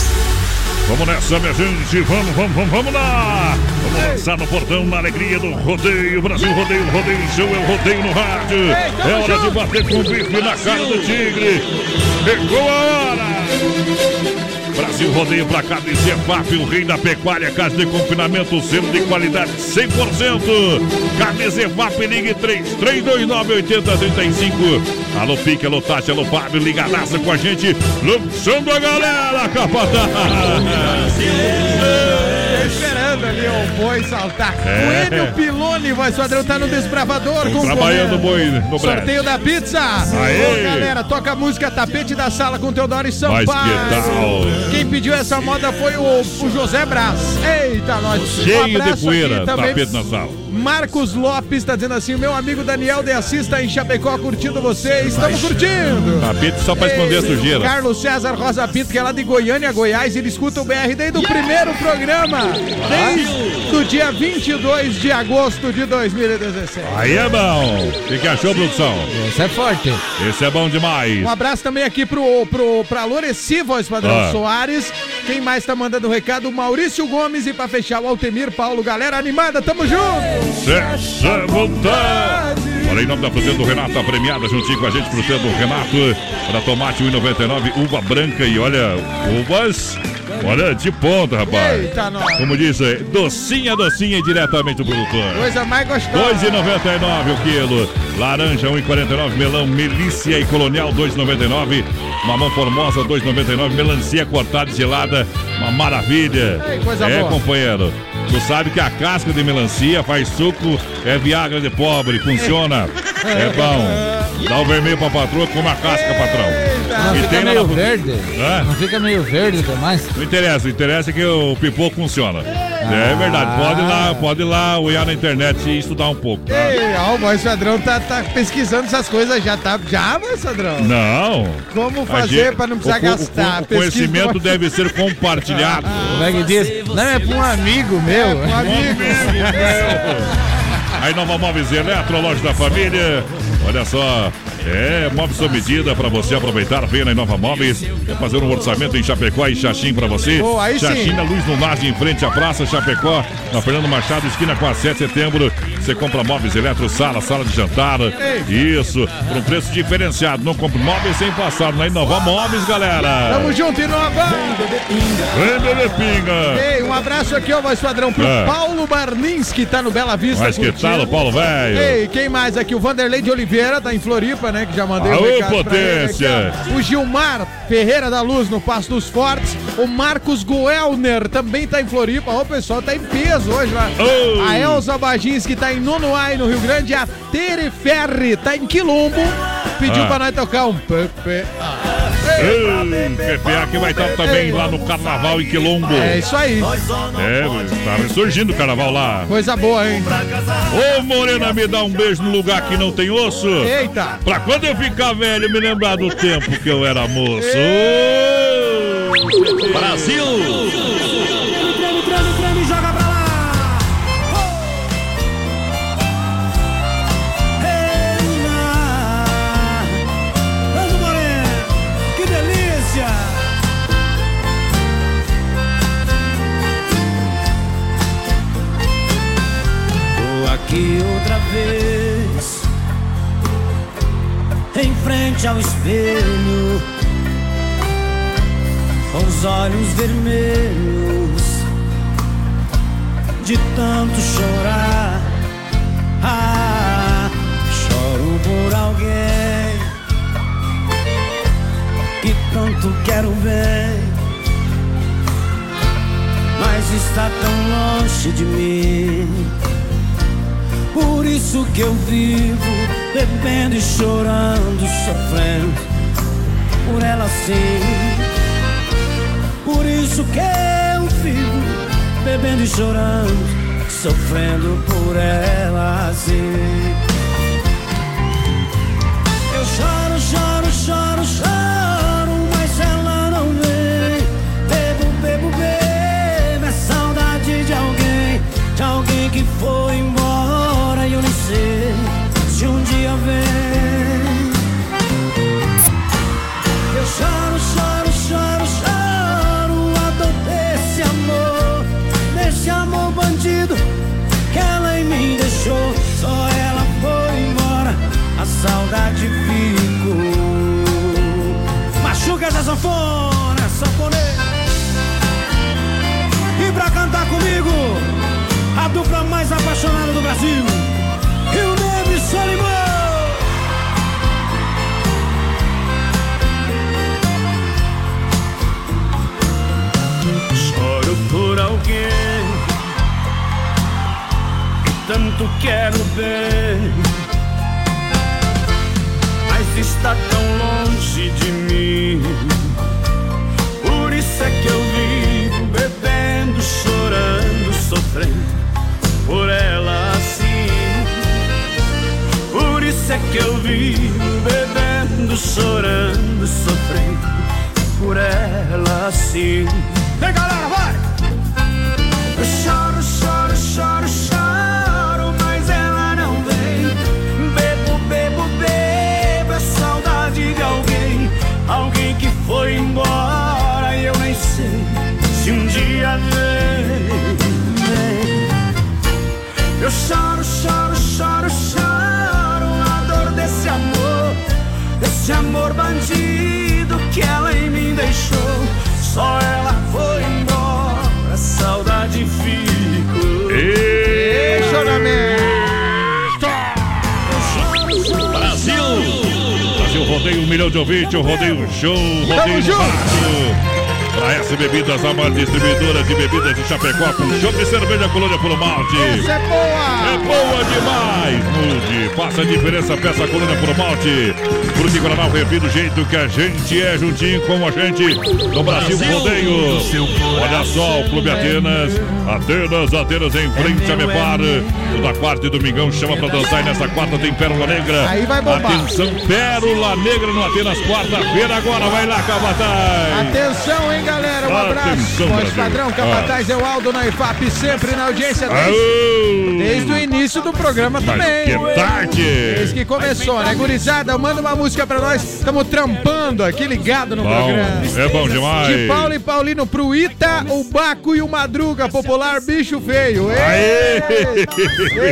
Vamos nessa, minha gente. Vamos, vamos, vamos, vamos lá. Vamos lançar no portão na alegria do rodeio. Brasil Rodeio, Rodeio Show é o rodeio no rádio. É hora de bater com o bife na cara do tigre. Chegou a hora. Brasil Rodeio pra cá de Zefap, o rei da pecuária, casa de confinamento, selo de qualidade 100%. Carne Zefap, ligue 33298035. Alô Pique, alô Tati, alô Fábio, ligadaça com a gente, lançando a galera, capataz. Esperando ali o boi saltar. É. O Enio Pilone, voz padrão, tá no desbravador. Tô trabalhando concorrendo. boi no Sorteio da pizza. Aê. Ô, galera, toca a música Tapete da Sala com Teodoro e Sampaio. Que tal? Quem pediu essa moda foi o, o José Braz. Eita, nós. Um Cheio de abraço poeira, aqui também. tapete na sala. Marcos Lopes tá dizendo assim: meu amigo Daniel de Assis tá em Chapecó curtindo você. Estamos curtindo. Tapete só pra esconder a sujeira. Carlos César Rosa Pinto, que é lá de Goiânia, Goiás, ele escuta o BR desde o primeiro programa, desde o dia 22 de agosto de 2017. Aí é bom. O que, que achou, produção? Esse é forte. Esse é bom demais. Um abraço também aqui pro, pro, pra Loreci, voz padrão Ah. Soares. Quem mais tá mandando recado? O Maurício Gomes e pra fechar o Altemir Paulo. Galera animada, tamo junto! Cessa vontade. Olha, em nome da fruteira do Renato, a premiada juntinho com a gente, fruteira do Renato, para tomate 1,99, uva branca e olha, uvas, olha, de ponta, rapaz. Eita, nós. Como diz, é, docinha, docinha e diretamente do produtor. Coisa mais gostosa. 2,99 o quilo. Laranja 1,49. Melão Melícia e Colonial 2,99. Mamão Formosa 2,99. Melancia cortada e gelada. Uma maravilha. Ei, coisa é, boa. companheiro. Tu sabe que a casca de melancia faz suco, é Viagra de pobre, funciona. [laughs] É bom. Dá o vermelho pra patroa, come a casca, patrão. Não E fica meio na- verde. Hã? Não fica meio verde demais. Não interessa, o interessa é que o pipoco funciona. É verdade, pode ir lá, pode ir lá olhar na internet e estudar um pouco. tá? Ei, ó, o voz padrão tá, tá pesquisando essas coisas já, tá? Já, voz padrão? Não. Como fazer pra não precisar o, o gastar? O, Pesquisa conhecimento do- deve ser compartilhado. [laughs] Como é que diz? Não, é pra um amigo meu. É, um amigo. Aí Nova Móveis Eletro, loja da família. Olha só, é móveis sob medida para você aproveitar. Venha na Nova Móveis. Quer fazer um orçamento em Chapecó e Xaxim para você? Boa, aí sim. Xaxim na Luz Lunagem, em frente à Praça Chapecó, na Fernando Machado, esquina com a 7 de setembro. Você compra móveis eletro, sala, sala de jantar. Isso, por um preço diferenciado. Não compre móveis sem passar na Inova Móveis, galera. Tamo junto, Inova! Vem, bebê pinga. Ei, um abraço aqui, ó, voz padrão, pro É. Paulo Barnins, que tá no Bela Vista. Mas que tal, Paulo Velho? Ei, quem mais aqui? O Vanderlei de Oliveira, tá em Floripa, né? Que já mandei Aô, um recado pra ele potência! aqui. O Gilmar Ferreira da Luz, no Passo dos Fortes. O Marcos Goelner também tá em Floripa. Ó, o pessoal tá em peso hoje lá. Oh! A Elza Bagins, que tá em Nonoai, no Rio Grande. A Tere Ferri, tá em Quilombo. Pediu Ah. pra nós tocar um PPA. PPA que vai estar também lá no Carnaval em Quilombo. É isso aí. É, tá ressurgindo o carnaval lá. Coisa boa, hein? Ô Morena, me dá um beijo no lugar que não tem osso. Eita! Pra quando eu ficar velho, me lembrar do tempo que eu era moço. Brasil! Aqui outra vez Em frente ao espelho Com os olhos vermelhos De tanto chorar. Ah, choro por alguém Que tanto quero ver Mas está tão longe de mim por isso que eu vivo bebendo e chorando, sofrendo por ela sim. Por isso que eu vivo bebendo e chorando, sofrendo por ela sim. saudade fico. Machuca essa sanfona, sanfoneiro. E pra cantar comigo, a dupla mais apaixonada do Brasil, Rio Negro e Solimão. Choro por alguém que tanto quero ver está tão longe de mim. Por isso é que eu vivo bebendo, chorando, sofrendo por ela assim. Por isso é que eu vivo bebendo, chorando, sofrendo por ela assim. Eu choro, choro, choro, choro, a dor desse amor, desse amor bandido que ela em mim deixou. Só ela foi embora, a saudade ficou. Brasil! Brasil rodeio um milhão de ouvintes, o rodeio show, rodeio Tamo Pra S Bebidas, a maior distribuidora de bebidas de Chapecó, com chopp e cerveja colônia pelo malte. Essa é boa! É boa demais! Mude, faça a diferença, peça a colônia pelo malte. E Guaraná, refri do jeito que a gente é, juntinho com a gente no Brasil Rodeio. Olha só, o Clube Atenas, Atenas, Atenas em frente a Mepar. Toda quarta e domingão chama pra dançar e nessa quarta tem Pérola Negra. Aí vai bombar. Atenção, Pérola Negra no Atenas, quarta-feira agora, vai lá, Cabataz! Atenção, hein, galera? Um abraço. Voz padrão, Capataz é o Aldo na IFAP, sempre na audiência desde, desde o início do programa também. que tarde! Desde que começou, né? Gurizada, manda uma música pra nós. Estamos trampando aqui, ligado no Bom, programa. é bom demais. De Paulo e Paulino pro Ita, o Baco e o Madruga, popular bicho feio. Ei!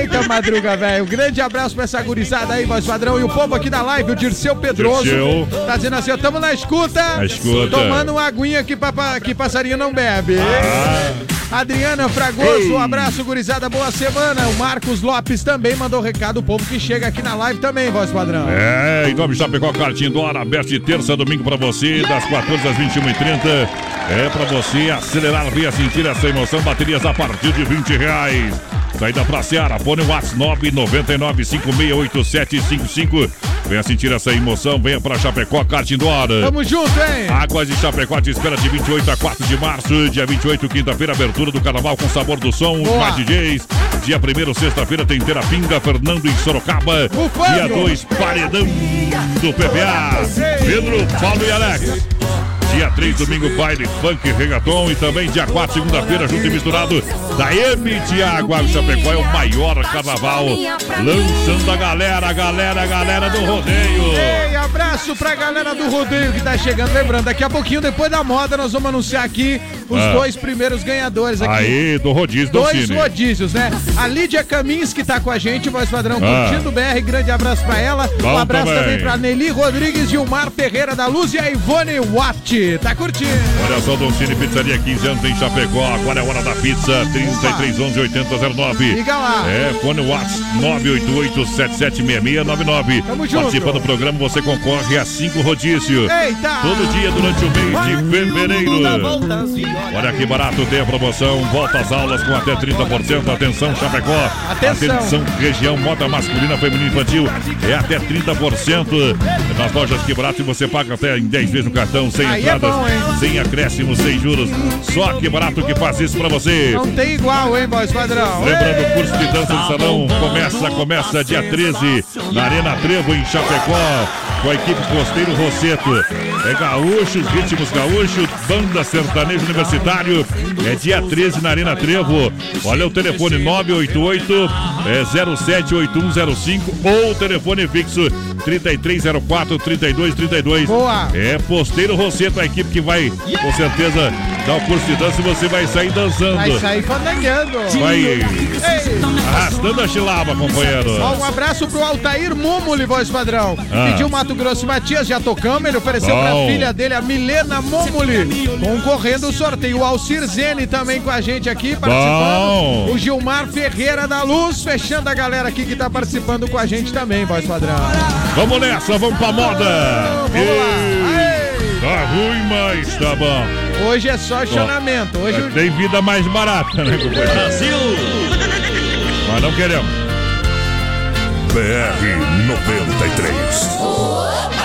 Eita, Madruga, velho. Um grande abraço pra essa gurizada aí, voz padrão. E o povo aqui da live, o Dirceu Pedroso. Dirceu. Tá dizendo assim, ó, tamo na escuta. Na escuta. Tomando uma aguinha aqui pra, pra- que passarinho não bebe. Ah. Adriana Fragoso, um abraço, gurizada, boa semana. O Marcos Lopes também mandou recado, o povo que chega aqui na live também, voz padrão. É, em nome de Chapecó, Cartinho do Ar, aberto de terça a domingo pra você, das 14 às 21h30. É pra você acelerar, venha sentir essa emoção. Baterias a partir de 20 reais. Saída pra Seara, fone WhatsApp 999568755. Venha sentir essa emoção, venha pra Chapecó, Cartinho do Ar. Tamo junto, hein? Águas de Chapecó te espera de 28 a 4 de março. Dia 28, quinta-feira, abertura do Carnaval com sabor do som, Boa. mais DJs. Dia 1 sexta-feira, tem Terapinga, Fernando em Sorocaba. Bufando. Dia 2, Paredão do PPA. Pedro, Paulo e Alex. Dia 3, domingo, baile, funk, reggaeton. E também dia 4, segunda-feira, junto e misturado, da M Tiago. Água Chapecó é o maior carnaval. Lançando a galera, a galera, a galera do rodeio. Ei, abraço pra galera do rodeio que tá chegando. Lembrando, daqui a pouquinho, depois da moda, nós vamos anunciar aqui os Ah. dois primeiros ganhadores aqui. Aí, do rodízio do Dois Cine. rodízios, né? A Lídia Camins, que tá com a gente, voz padrão, Ah. curtindo o BR. Grande abraço pra ela. Bom um abraço também. também pra Nelly Rodrigues, Gilmar Ferreira da Luz e a Ivone Watt. Tá curtindo? Olha só, Dom Cine Pizzaria, 15 anos em Chapecó. Agora é hora da pizza, 3311 8009. Liga lá. É, fone Whats 988-776699. Tamo junto. Participando do programa, você concorre a cinco rodízios. Eita! Todo dia durante o mês de fevereiro. Olha que barato, tem a promoção. Volta às aulas com até 30%. Atenção, Chapecó. Atenção. região moda masculina, feminina e infantil. É até 30%. Nas lojas que barato e você paga até em 10 vezes no cartão, sem É entradas, bom, hein? sem acréscimos, sem juros. Só que barato que faz isso pra você. Não tem igual, hein, voz padrão? Lembrando, o curso de dança de salão começa, começa dia 13 na Arena Trevo, em Chapecó, com a equipe Costeiro Rosseto. É gaúchos, ritmos gaúchos, banda sertanejo universitário. É dia 13 na Arena Trevo. Olha o telefone 988 é 078105 ou o telefone fixo 3304 3232. Boa. É Posteiro Rosseto, a equipe que vai, com certeza, dar o curso de dança e você vai sair dançando. Vai sair fandangueando. Vai Ei. arrastando a chilaba, companheiro. Ó, um abraço pro Altair Momoli, voz padrão. Ah. Pediu Mato Grosso e Matias, já tocamos. Ele ofereceu Bom. pra filha dele, a Milena Momoli, concorrendo ao sorteio. O Alcir Zene também com a gente aqui, participando. Bom. O Gilmar Ferreira da Luz, fechando a galera aqui que tá participando com a gente também, voz padrão. Vamos nessa, vamos pra moda. Vamos lá. Ei, Tá ruim, mas tá bom. Hoje é só acionamento. Hoje o- Tem vida mais barata, né, companheiro? Brasil! Mas não queremos. BR 93.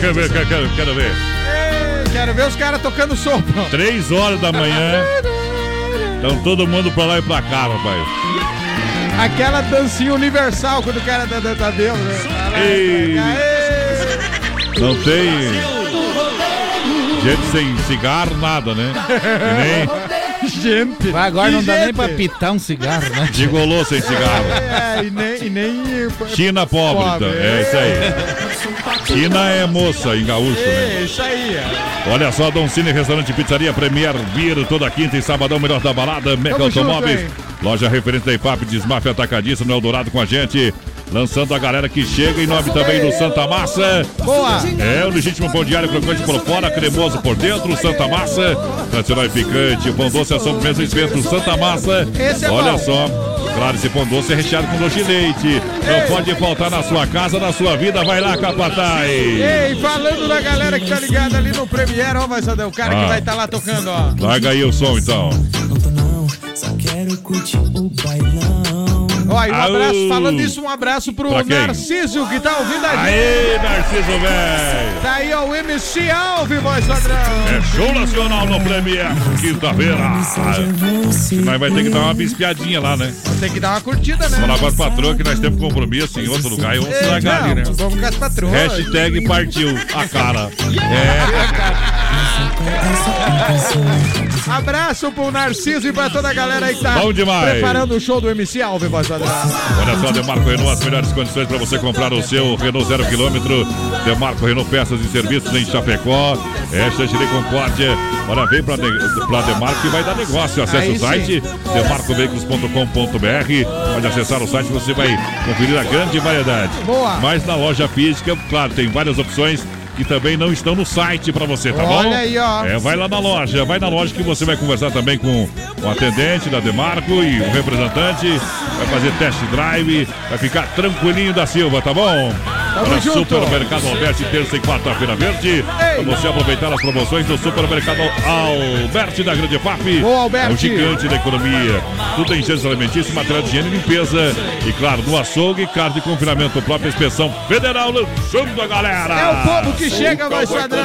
Quero ver, quero, quero, quero ver. Ei, Quero ver os caras tocando som. Três horas da manhã. Então todo mundo pra lá e pra cá, rapaz. Aquela dancinha universal quando o cara tá, tá, tá dentro, né? Ei. Não tem gente sem cigarro, nada, né? E [laughs] Gente. Mas agora não dá nem pra pitar um cigarro, né? nem gigolô sem cigarro. É, e nem. E nem China pobre, então. É isso aí. China é moça em gaúcho, né? É, isso aí. é. Olha só, Dom Cine Restaurante Pizzaria Premier Beer, toda quinta e sabadão, melhor da balada, junto, Automóveis. Loja referente da IPAP, Desmafia Atacadista no Eldorado com a gente. Lançando a galera que chega em nome também do Santa Massa. Boa! É o legítimo pão diário crocante por fora, cremoso por dentro, Santa Massa. Tradicional e picante, pão doce é sobremesa espeto, Santa Massa. Esse é Olha bom. só. Claro, esse pão doce é recheado com doce de leite. Não pode faltar na sua casa, na sua vida. Vai lá, Capataz. Ei, falando da galera que tá ligada ali no Premiere, ó, vai saber, o cara que Ah. vai estar lá tocando, ó. Larga aí o som, então. Só quero curtir o bailão. Ó, e um Aô. abraço, falando isso, um abraço pro? Narciso que tá ouvindo a gente. Aê, Narciso, velho. Tá aí, ó, o MC Alves, voz padrão. É show nacional no Premier, quinta-feira. Nós vai ter que dar uma bispiadinha lá, né? Tem que dar uma curtida, né? Falar com as patroas que nós temos compromisso em outro lugar e vamos largar ali, né? Vamos com as patroas. Hashtag partiu a cara. [laughs] É. Abraço pro Narciso e pra toda a galera aí que tá Bom demais. preparando o show do MC Alves, voz. Olha só, Demarco Renault, as melhores condições para você comprar o seu Renault zero quilômetro. Demarco Renault, peças e serviços em Chapecó. É Xangirei Concórdia. Olha, vem para pra Demarco que vai dar negócio. Acesse Aí o site demarcoveículos.com.br. Pode acessar o site, você vai conferir a grande variedade. Boa. Mas na loja física, claro, tem várias opções que também não estão no site pra você, tá bom? Olha aí, ó. É, vai lá na loja, vai na loja que você vai conversar também com o atendente da Demarco e o representante. Vai fazer test drive, vai ficar tranquilinho da Silva, tá bom? Para. Supermercado Alberti, terça e quarta-feira verde. Pra você aproveitar as promoções do Supermercado Alberti da Grande FAP. Boa, Alberti. É o gigante da economia. Tudo em gêneros alimentícios, material de higiene e limpeza. E claro, no açougue, carne de confinamento, própria inspeção federal lançando a galera. É o povo que chega, vai padrão.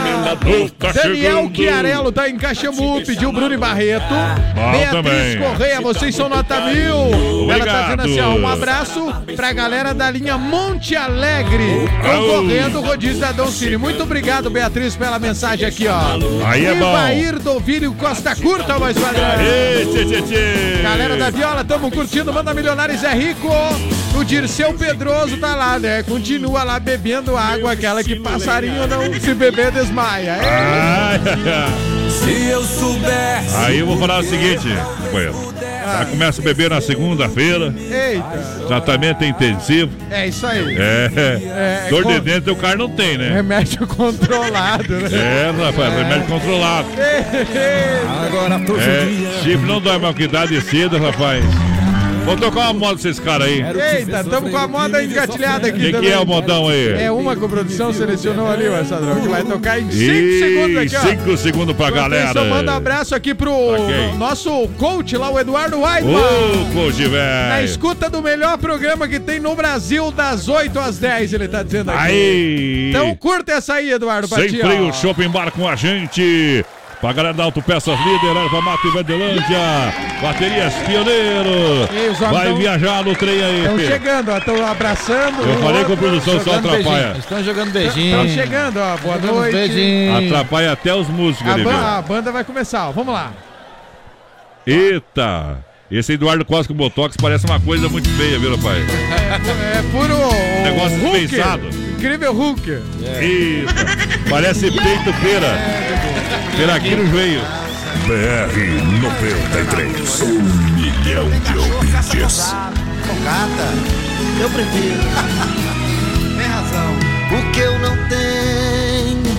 Tá Daniel chegando. Chiarello tá em Caxambu, pediu Bruno e Barreto. Bom Beatriz também. Correia, vocês são nota mil. Ela tá dizendo assim, ó, um abraço pra galera da linha Monte Alegre, concorrendo o rodízio da Dom Cine. Muito obrigado, Beatriz, pela mensagem aqui, ó. Aí é bom. Ivair Dovílio Costa Curta, mais padrão. Galera da Viola, tamo curtindo, manda milionários é rico. O Dirceu Pedroso tá lá, né? Continua lá bebendo água, aquela que passarinho não se beber desmaia. É. Se eu soubesse. Aí eu vou falar o seguinte, companheiro. Já começa a beber na segunda-feira. Eita, Tratamento intensivo. é isso aí. É. É, Dor de dente o cara não tem, né? Remédio [laughs] controlado, né? É, rapaz, remédio controlado. Agora todo É, dia. chifre não dói mais que idade cedo, rapaz. Vou tocar uma moda pra esses caras aí. Eita, tamo com a moda engatilhada O aqui que, que também. é o modão aí? É uma que a produção selecionou ali, o Sadrão, que vai tocar em 5 Ih, segundos aqui, ó. cinco segundos pra galera. Atenção, manda um abraço aqui pro Ok. nosso coach lá, o Eduardo Weidman. Ô, coach, Na velho. escuta do melhor programa que tem no Brasil, das 8 às 10, ele tá dizendo aqui. Aí. Então curta essa aí, Eduardo Sem Patia. frio, Shopping Bar com a gente. Pra galera da Autopeças Líder, Erva Mato e Verdelândia. Baterias Pioneiro. Ei, Vai tão- viajar no trem aí, Estão chegando, estão abraçando. Eu falei com a produção só atrapalha. Estão jogando beijinho. Estão chegando, ó. Boa Jogando noite. beijinho. Atrapalha até os músicos A, ban- viu? a banda vai começar, ó. Vamos lá. Eita! Esse Eduardo Costa com Botox parece uma coisa muito feia, viu, rapaz? É puro. Negócio Hooker. dispensado. Incrível Hulk. Eita! Parece [laughs] peito pera. Pera aqui no joelho. BR 93. Um milhão de ouvintes. Cocata, eu prefiro. [laughs] Tem razão. O que eu não tenho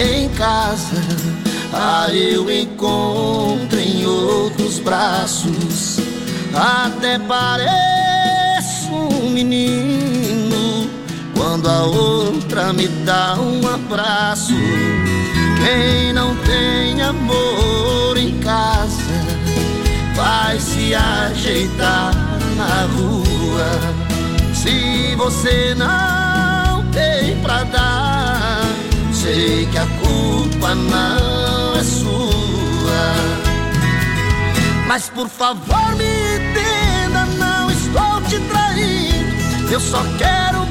em casa, ah, eu encontro em outros braços. Até pareço um menino quando a outra me dá um abraço. Quem não tem amor em casa vai se ajeitar na rua. Se você não tem pra dar, sei que a culpa não é sua. Mas por favor me entenda, não estou te traindo. Eu só quero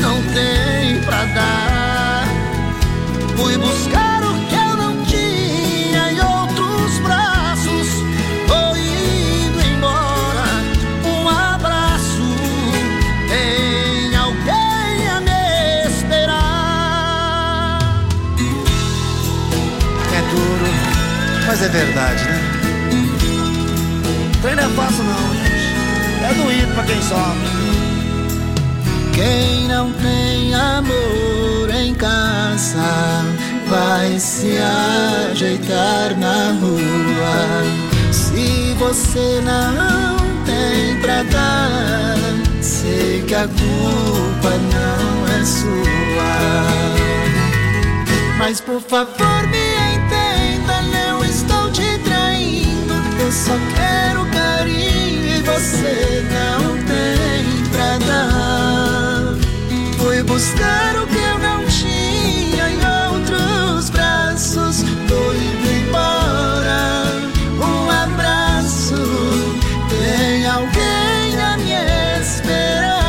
não tem pra dar. Fui buscar o que eu não tinha em outros braços. Vou indo embora. Um abraço. Tem alguém a me esperar. É duro, mas é verdade, né? Treino é fácil não, gente. É doído pra quem sofre. Quem não tem amor em casa vai se ajeitar na rua. Se você não tem pra dar, sei que a culpa não é sua. Mas por favor me entenda, não estou te traindo. Eu só quero carinho e você não buscar o que eu não tinha em outros braços. Tô indo embora. Um abraço. Tem alguém a me esperar.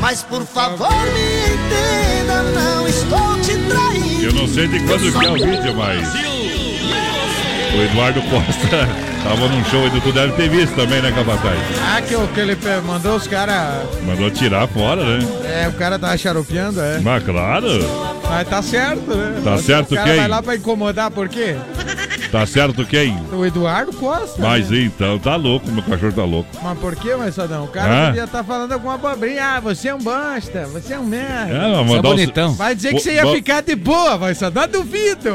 Mas por favor me entenda, não estou te traindo. Eu não sei de quando que é o vídeo, mas. O Eduardo Costa tava num show aí do Tu deve ter visto também, né, Capataz? Ah, que, que ele mandou os caras. Mandou tirar fora, né? É, o cara tava xaropeando, é. Mas claro. Mas tá certo, né? Tá certo O cara quem? vai lá pra incomodar, por quê? Tá certo quem? O Eduardo Costa. Mas né? então, tá louco, meu cachorro tá louco. Mas por que, Marçadão? O cara Ah. podia estar falando alguma abobrinha. Ah, você é um bosta, você é um merda. É, não, mandar os- Vai dizer que Bo- você ia bo- ficar de boa, Marçadão. Não duvido.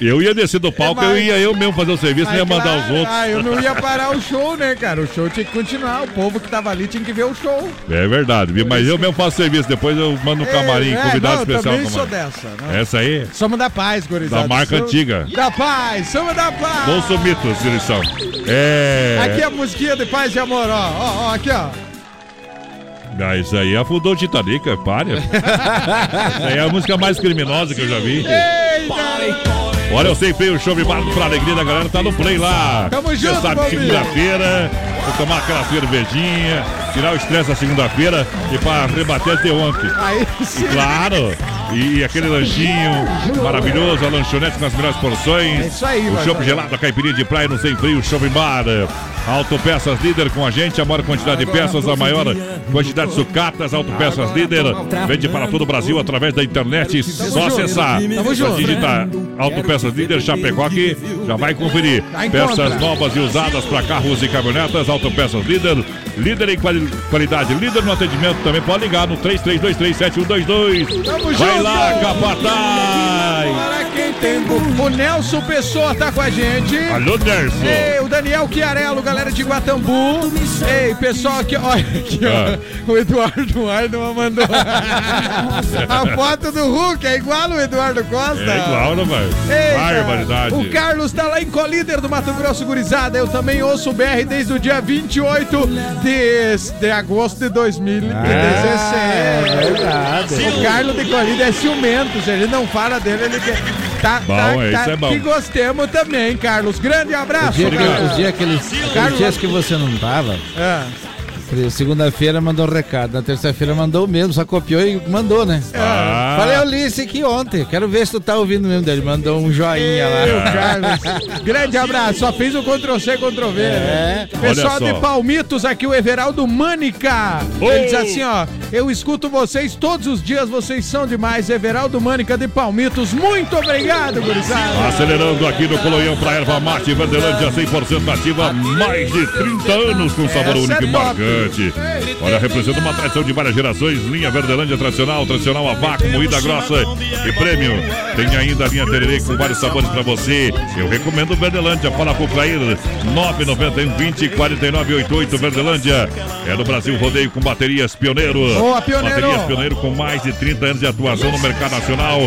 Eu ia descer do palco, É, mas- eu ia eu mesmo fazer o serviço, não ia Mas, mandar os claro, outros. Ah, eu não ia [laughs] parar o show, né, cara? O show tinha que continuar. O povo que tava ali tinha que ver o show. É verdade, viu? mas eu mesmo faço serviço, depois eu mando no camarim, É, convidado não, eu especial. também no sou dessa. né? Essa aí, Somos da paz, gurizada. Da marca Somos- antiga. Da paz, somos da paz. Bolsomitos, direção. É. Aqui é a musiquinha de paz e amor, ó. Ó, ó, aqui, ó. Ah, isso aí afundou o Titanic, pare. [laughs] Essa aí é a música mais criminosa que eu já vi. Olha, eu sei play o show me marco pra alegria da galera, tá no play lá. Tamo Você junto, sabe, Bombinha. segunda-feira, vou tomar aquela cervejinha, tirar o estresse da segunda-feira e pra rebater até ontem. Aí E claro, e aquele lanchinho maravilhoso, a lanchonete com as melhores porções. É isso aí, O chopp gelado, a caipirinha de praia no Sem Frio, Shopping Bar. Autopeças Líder com a gente, a maior quantidade de peças, a maior quantidade de sucatas, Autopeças Líder. Vende para todo o Brasil através da internet. Só acessar. Só junto. digitar Autopeças Líder Chapecó aqui, já vai conferir. Peças novas e usadas para carros e caminhonetas, Autopeças Líder. Líder em quali- qualidade, líder no atendimento também. Pode ligar no 33237122. Tamo Vai junto. lá, capataz! Para quem tem. O Nelson Pessoa tá com a gente. Alô, Nerson. Ei, o Daniel Chiarello, galera de Guatambu. Ei, pessoal aqui, olha aqui, Ah. ó. O Eduardo Arno mandou [laughs] a foto do Hulk, é igual o Eduardo Costa. É igual, né, velho? Eita, Barbaridade. O Carlos tá lá em Colíder do Mato Grosso, gurizada. Eu também ouço o BR desde o dia 28 de, de agosto de 2016. é verdade. O Carlos de Colíder é ciumento. Se ele não fala dele, ele quer. Tá, Bom, tá, é, tá, isso é bom. Que gostemos também, Carlos. Grande O abraço, dia, que, Carlos. o dia que eles, Carlos- dias que você não tava, É. segunda-feira mandou um recado, na terça-feira mandou o mesmo, só copiou e mandou, né? Ah. Falei, eu li isso aqui ontem, quero ver se tu tá ouvindo mesmo dele. Mandou um joinha lá. Carlos. [laughs] Grande abraço. Só fiz o Ctrl-C, Ctrl-V. né? É. Pessoal Olha só. de Palmitos, aqui o Everaldo Mânica. Ô. Ele diz assim, ó. Eu escuto vocês todos os dias, vocês são demais. Everaldo Mânica de Palmitos. Muito obrigado, gurizada. Acelerando aqui no Colonhão pra Erva Mate, Vanderlândia 100% nativa, há mais de 30 anos com sabor Essa único é e top. Olha, representa uma tradição de várias gerações, linha Verdelândia tradicional, tradicional a vácuo, moída grossa e prêmio. Tem ainda a linha Tererê com vários sabores pra você. Eu recomendo Verdelândia, fala pro Clair, 991 20 49 88 Verdelândia. É no Brasil Rodeio com baterias Pioneiro. Boa, Pioneiro. Baterias Pioneiro com mais de 30 anos de atuação no mercado nacional.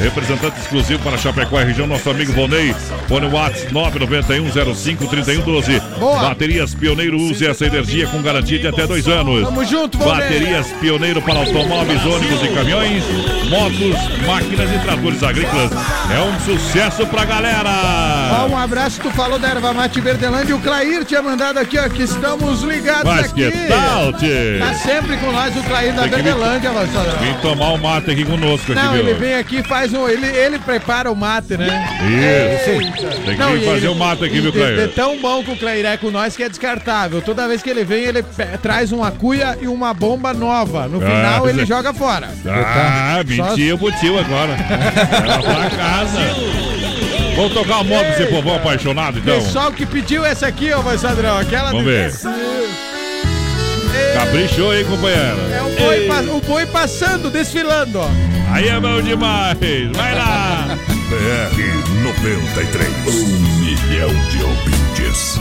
Representante exclusivo para Chapecó e região, nosso amigo Vonei. Fone Whats 991 05 3112. Boa. Baterias Pioneiro, use essa energia com garantia de até dois anos. Tamo junto, Vonei. Baterias Pioneiro para automóveis, ônibus e caminhões, motos, máquinas e tratores agrícolas. É um sucesso pra Ó, galera! um abraço, tu falou da Erva Mate Verdelândia. O Clair tinha mandado aqui, ó, que estamos ligados Mas aqui. que tal, tchê? Tá sempre com nós o Clair da Verdelândia, Marcelo. Vem tomar um mate aqui conosco, aqui, Não, viu? ele vem aqui e faz um. Ele, ele prepara o mate, né? Isso. Eita. Tem que Não, vir fazer ele- o mate aqui, viu, Clair? tão bom que o Clair é com nós que é descartável. Toda vez que ele vem, ele pe- traz uma cuia e uma bomba nova. No Ah, final, ele Zé. joga fora. Ah, Só- mentiu pro tio agora. [laughs] Ela pra casa. Vamos tocar moda pra esse povão apaixonado, então. Pessoal que pediu essa aqui, ó, vai Sadrão. Aquela Vamos do- ver. Caprichou aí, companheiro. É o boi, pa- o boi passando, desfilando, ó. Aí é bom demais. Vai lá. [laughs] BR 93. Um milhão de ouvintes.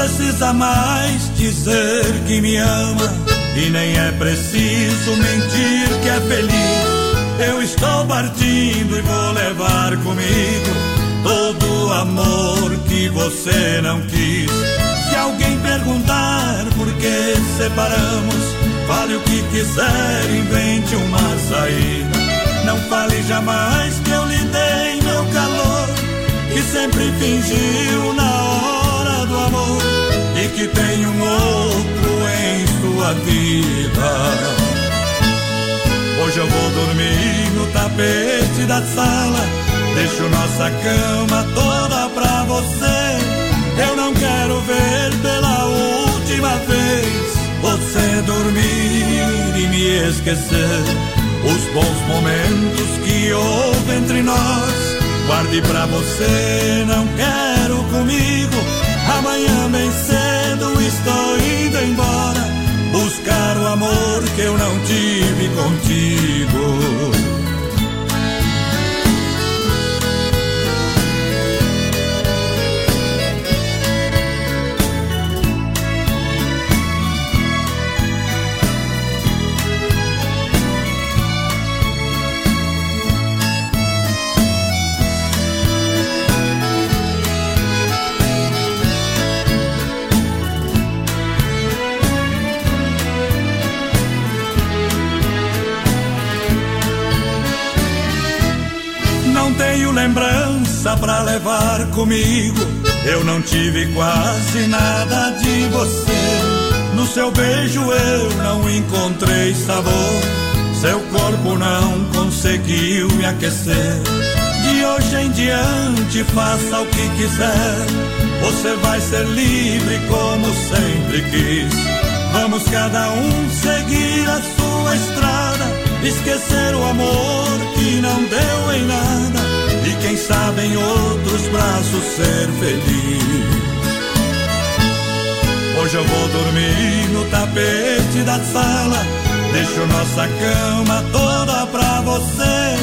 Precisa mais dizer que me ama e nem é preciso mentir que é feliz. Eu estou partindo e vou levar comigo todo o amor que você não quis. Se alguém perguntar por que separamos, fale o que quiser, invente uma saída. Não fale jamais que eu lhe dei meu calor, que sempre fingiu na hora do amor e que tem um outro em sua vida. Hoje eu vou dormir no tapete da sala Deixo nossa cama toda pra você. Eu não quero ver pela última vez você dormir e me esquecer. Os bons momentos que houve entre nós, guarde pra você. Não quero comigo. Amanhã bem estou indo embora buscar o amor que eu não tive contigo. Tenho lembrança pra levar comigo. Eu não tive quase nada de você. No seu beijo eu não encontrei sabor. Seu corpo não conseguiu me aquecer. De hoje em diante, faça o que quiser. Você vai ser livre como sempre quis. Vamos cada um seguir a sua estrada. Esquecer o amor que não deu em nada. Quem sabe em outros braços ser feliz. Hoje eu vou dormir no tapete da sala. Deixo nossa cama toda pra você.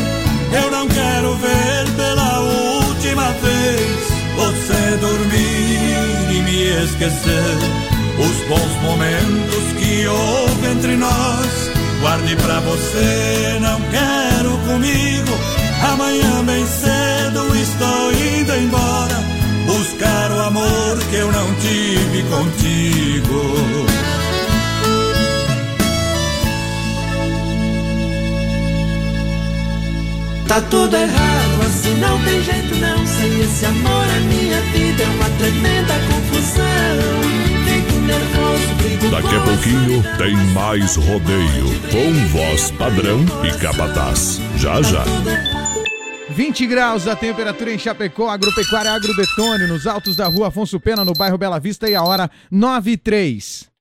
Eu não quero ver pela última vez você dormir e me esquecer. Os bons momentos que houve entre nós, guarde pra você. Não quero comigo. Amanhã bem cedo estou indo embora buscar o amor que eu não tive contigo. Tá tudo errado, assim não tem jeito não. Sem esse amor a minha vida é uma tremenda confusão. Fico nervoso, brigo Daqui a pouquinho tem mais rodeio com voz padrão e capataz. Já já. 20 graus a temperatura em Chapecó, Agropecuária Agrodetone, nos altos da rua Afonso Pena, no bairro Bela Vista, e a hora 9 e 3.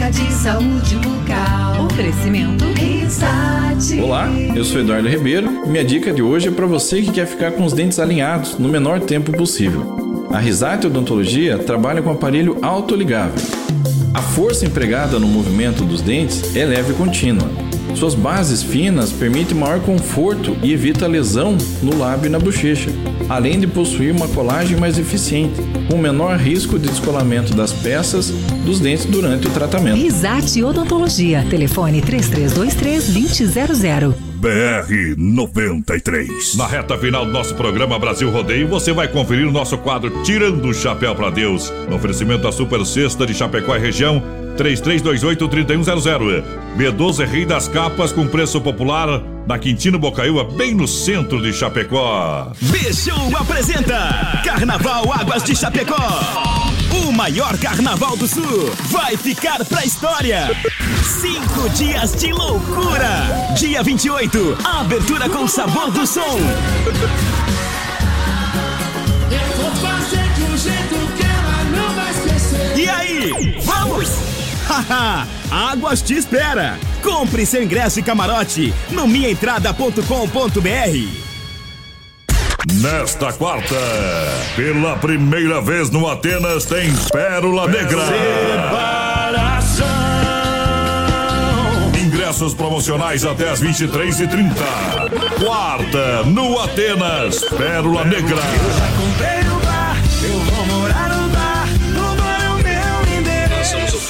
Dica de saúde bucal. Oferecimento Risate. Olá, eu sou Eduardo Ribeiro. Minha dica de hoje é para você que quer ficar com os dentes alinhados no menor tempo possível. A Risate Odontologia trabalha com aparelho autoligável. A força empregada no movimento dos dentes é leve e contínua. Suas bases finas permitem maior conforto e evita lesão no lábio e na bochecha, além de possuir uma colagem mais eficiente, com menor risco de descolamento das peças dos dentes durante o tratamento. Risate Odontologia. Telefone 3323-2000. BR 93. Na reta final do nosso programa Brasil Rodeio, você vai conferir o nosso quadro Tirando o Chapéu para Deus. No oferecimento da Super Sexta de Chapecó e região, 3328-3100. B12 Rei das Capas com preço popular na Quintino Bocaiúva, bem no centro de Chapecó. Bichão apresenta Carnaval Águas de Chapecó. O maior carnaval do sul vai ficar pra história. Cinco dias de loucura. Dia 28, abertura com sabor do som. Eu vou fazer de um jeito que ela não vai esquecer. E aí, vamos? [laughs] Águas te espera. Compre seu ingresso e camarote no minhaentrada.com.br. Nesta quarta, pela primeira vez no Atenas tem Pérola Negra. Ingressos promocionais até as 23h30. Quarta, no Atenas, Pérola Negra. Comprei o bar, eu vou morar no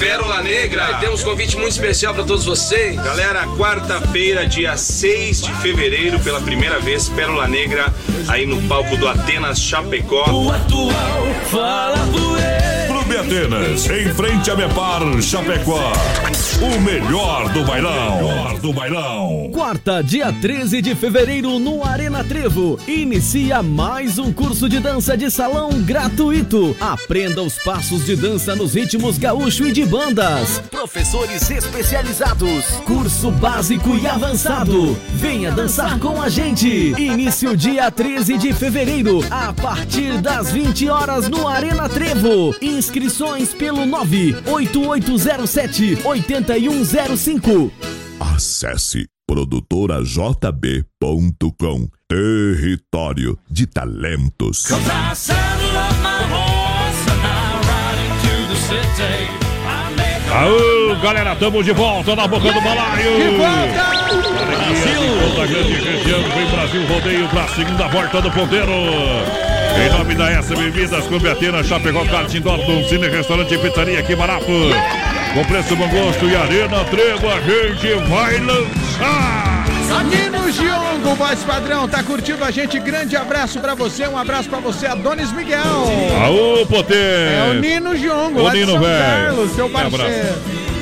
Pérola Negra e temos um convite muito especial para todos vocês. Galera, quarta-feira, dia 6 de fevereiro, pela primeira vez, Pérola Negra, aí no palco do Atenas Chapecó. O atual fala doer. Clube Atenas, em frente a Mepar Chapecó. O melhor do bailão. Melhor do bailão. Quarta, dia 13 de fevereiro, no Arena Trevo. Inicia mais um curso de dança de salão gratuito. Aprenda os passos de dança nos ritmos gaúcho e de bandas. Professores especializados. Curso básico e avançado. Venha dançar com a gente. Início dia 13 de fevereiro, a partir das 20 horas no Arena Trevo. Inscrições pelo 98807 8105. Acesse produtorajb.com. Território de talentos. A Aô, galera, tamo de volta na boca do balaio. De volta! Brasil! Toda a grande região, vem Brasil Rodeio pra segunda volta do ponteiro. Em nome da S Bebidas, Clube Atena, Chapecó, Karting, Dorton, Cine, Restaurante e Pizzaria, que barato. Com preço bom gosto e Arena Trevo, a gente vai lançar. Nino Giongo, voz padrão, tá curtindo a gente? Grande abraço pra você, um abraço pra você, Adonis Miguel. Aô, Potê! É o Nino Giongo, de Nino, velho. Carlos, seu abraço. parceiro.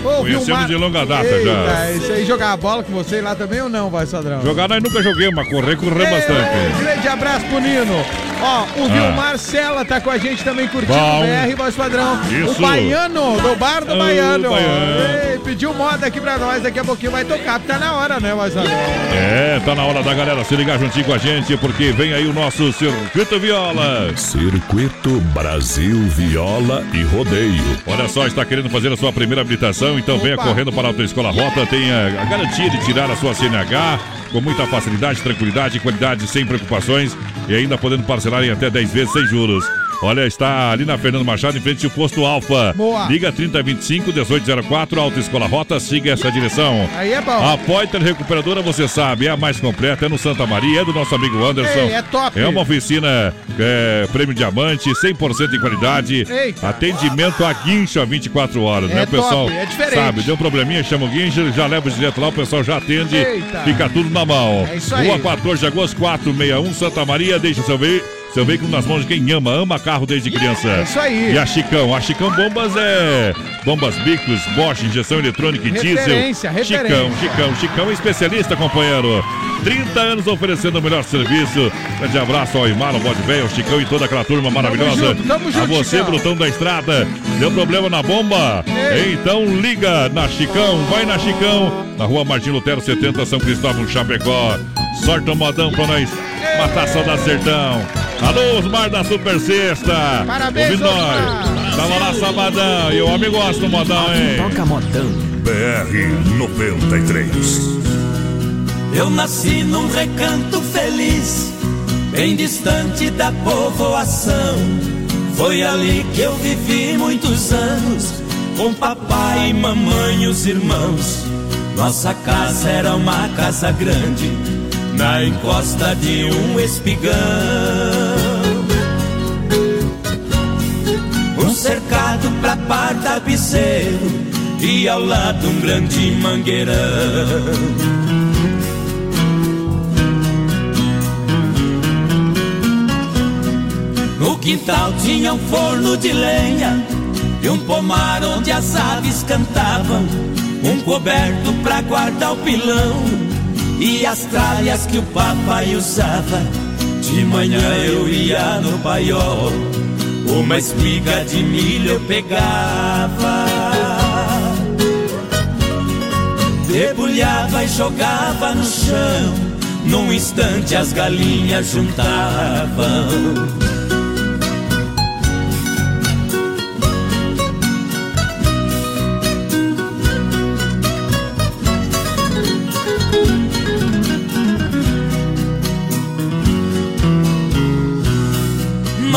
Ô, Conhecemos Vilmar- de longa data Eita, já. Isso aí, jogar bola com você lá também ou não, voz padrão? Jogar nós nunca joguei, mas correr, correr Ei, bastante. Grande abraço pro Nino. Ó, o Ah. Vilmar Sela tá com a gente também curtindo Bom. o BR, voz padrão. Isso. O Baiano, do Bar do Ô, Baiano. Baiano. Ei, pediu moda aqui pra nós, daqui a pouquinho vai tocar, porque tá na hora, né, voz padrão? É, tá na hora da galera se ligar juntinho com a gente, porque vem aí o nosso Circuito Viola. Circuito Brasil Viola e Rodeio. Olha só, está querendo fazer a sua primeira habilitação, então venha correndo para a Autoescola Rota, tenha a garantia de tirar a sua CNH com muita facilidade, tranquilidade, qualidade, sem preocupações e ainda podendo parcelar em até 10 vezes sem juros. Olha, está ali na Fernando Machado, em frente ao posto Alfa. Boa. Liga 3025 1804, Autoescola Rota, siga essa direção. Aí é bom. A Pointer Recuperadora, você sabe, é a mais completa, é no Santa Maria, é do nosso amigo Anderson. Ei, é top. É uma oficina é, prêmio diamante, 100% de qualidade. Eita. Atendimento a guincho a 24 horas, É né? O pessoal top, é diferente. sabe, deu um probleminha, chama o guincho, já leva direto lá, o pessoal já atende, Eita. fica tudo na mão. É isso aí. Rua 14 de agosto, 461, Santa Maria, deixa seu veículo. Seu veículo nas mãos de quem ama, ama carro desde criança. É isso aí. E a Chicão, a Chicão Bombas é bombas bicos, Bosch, injeção eletrônica e diesel. Referência, referência. Chicão, Chicão, Chicão é especialista, companheiro. 30 anos oferecendo o melhor serviço. Grande abraço ao Imar, ao Bode Velho, ao Chicão e toda aquela turma maravilhosa. junto, tamo junto, a você, Chicão. Brutão da Estrada. Deu problema na bomba? Então liga na Chicão, vai na Chicão, na rua Martim Lutero 70, São Cristóvão, Chapecó. Sorte um modão pra nós matar a saudade sertão. Alô, Osmar da Super Sexta. Parabéns, Ouvindo nós. Tava lá sabadão e o homem gosta do modão, hein? Toca modão. BR 93. Eu nasci num recanto feliz, bem distante da povoação. Foi ali que eu vivi muitos anos, com papai, mamãe e os irmãos. Nossa casa era uma casa grande, na encosta de um espigão. Um cercado pra par tapeceiro e ao lado um grande mangueirão. No quintal tinha um forno de lenha e um pomar onde as aves cantavam, um coberto pra guardar o pilão e as tralhas que o papai usava. De manhã eu ia no paiol, uma espiga de milho eu pegava. Debulhava e jogava no chão, num instante as galinhas juntavam.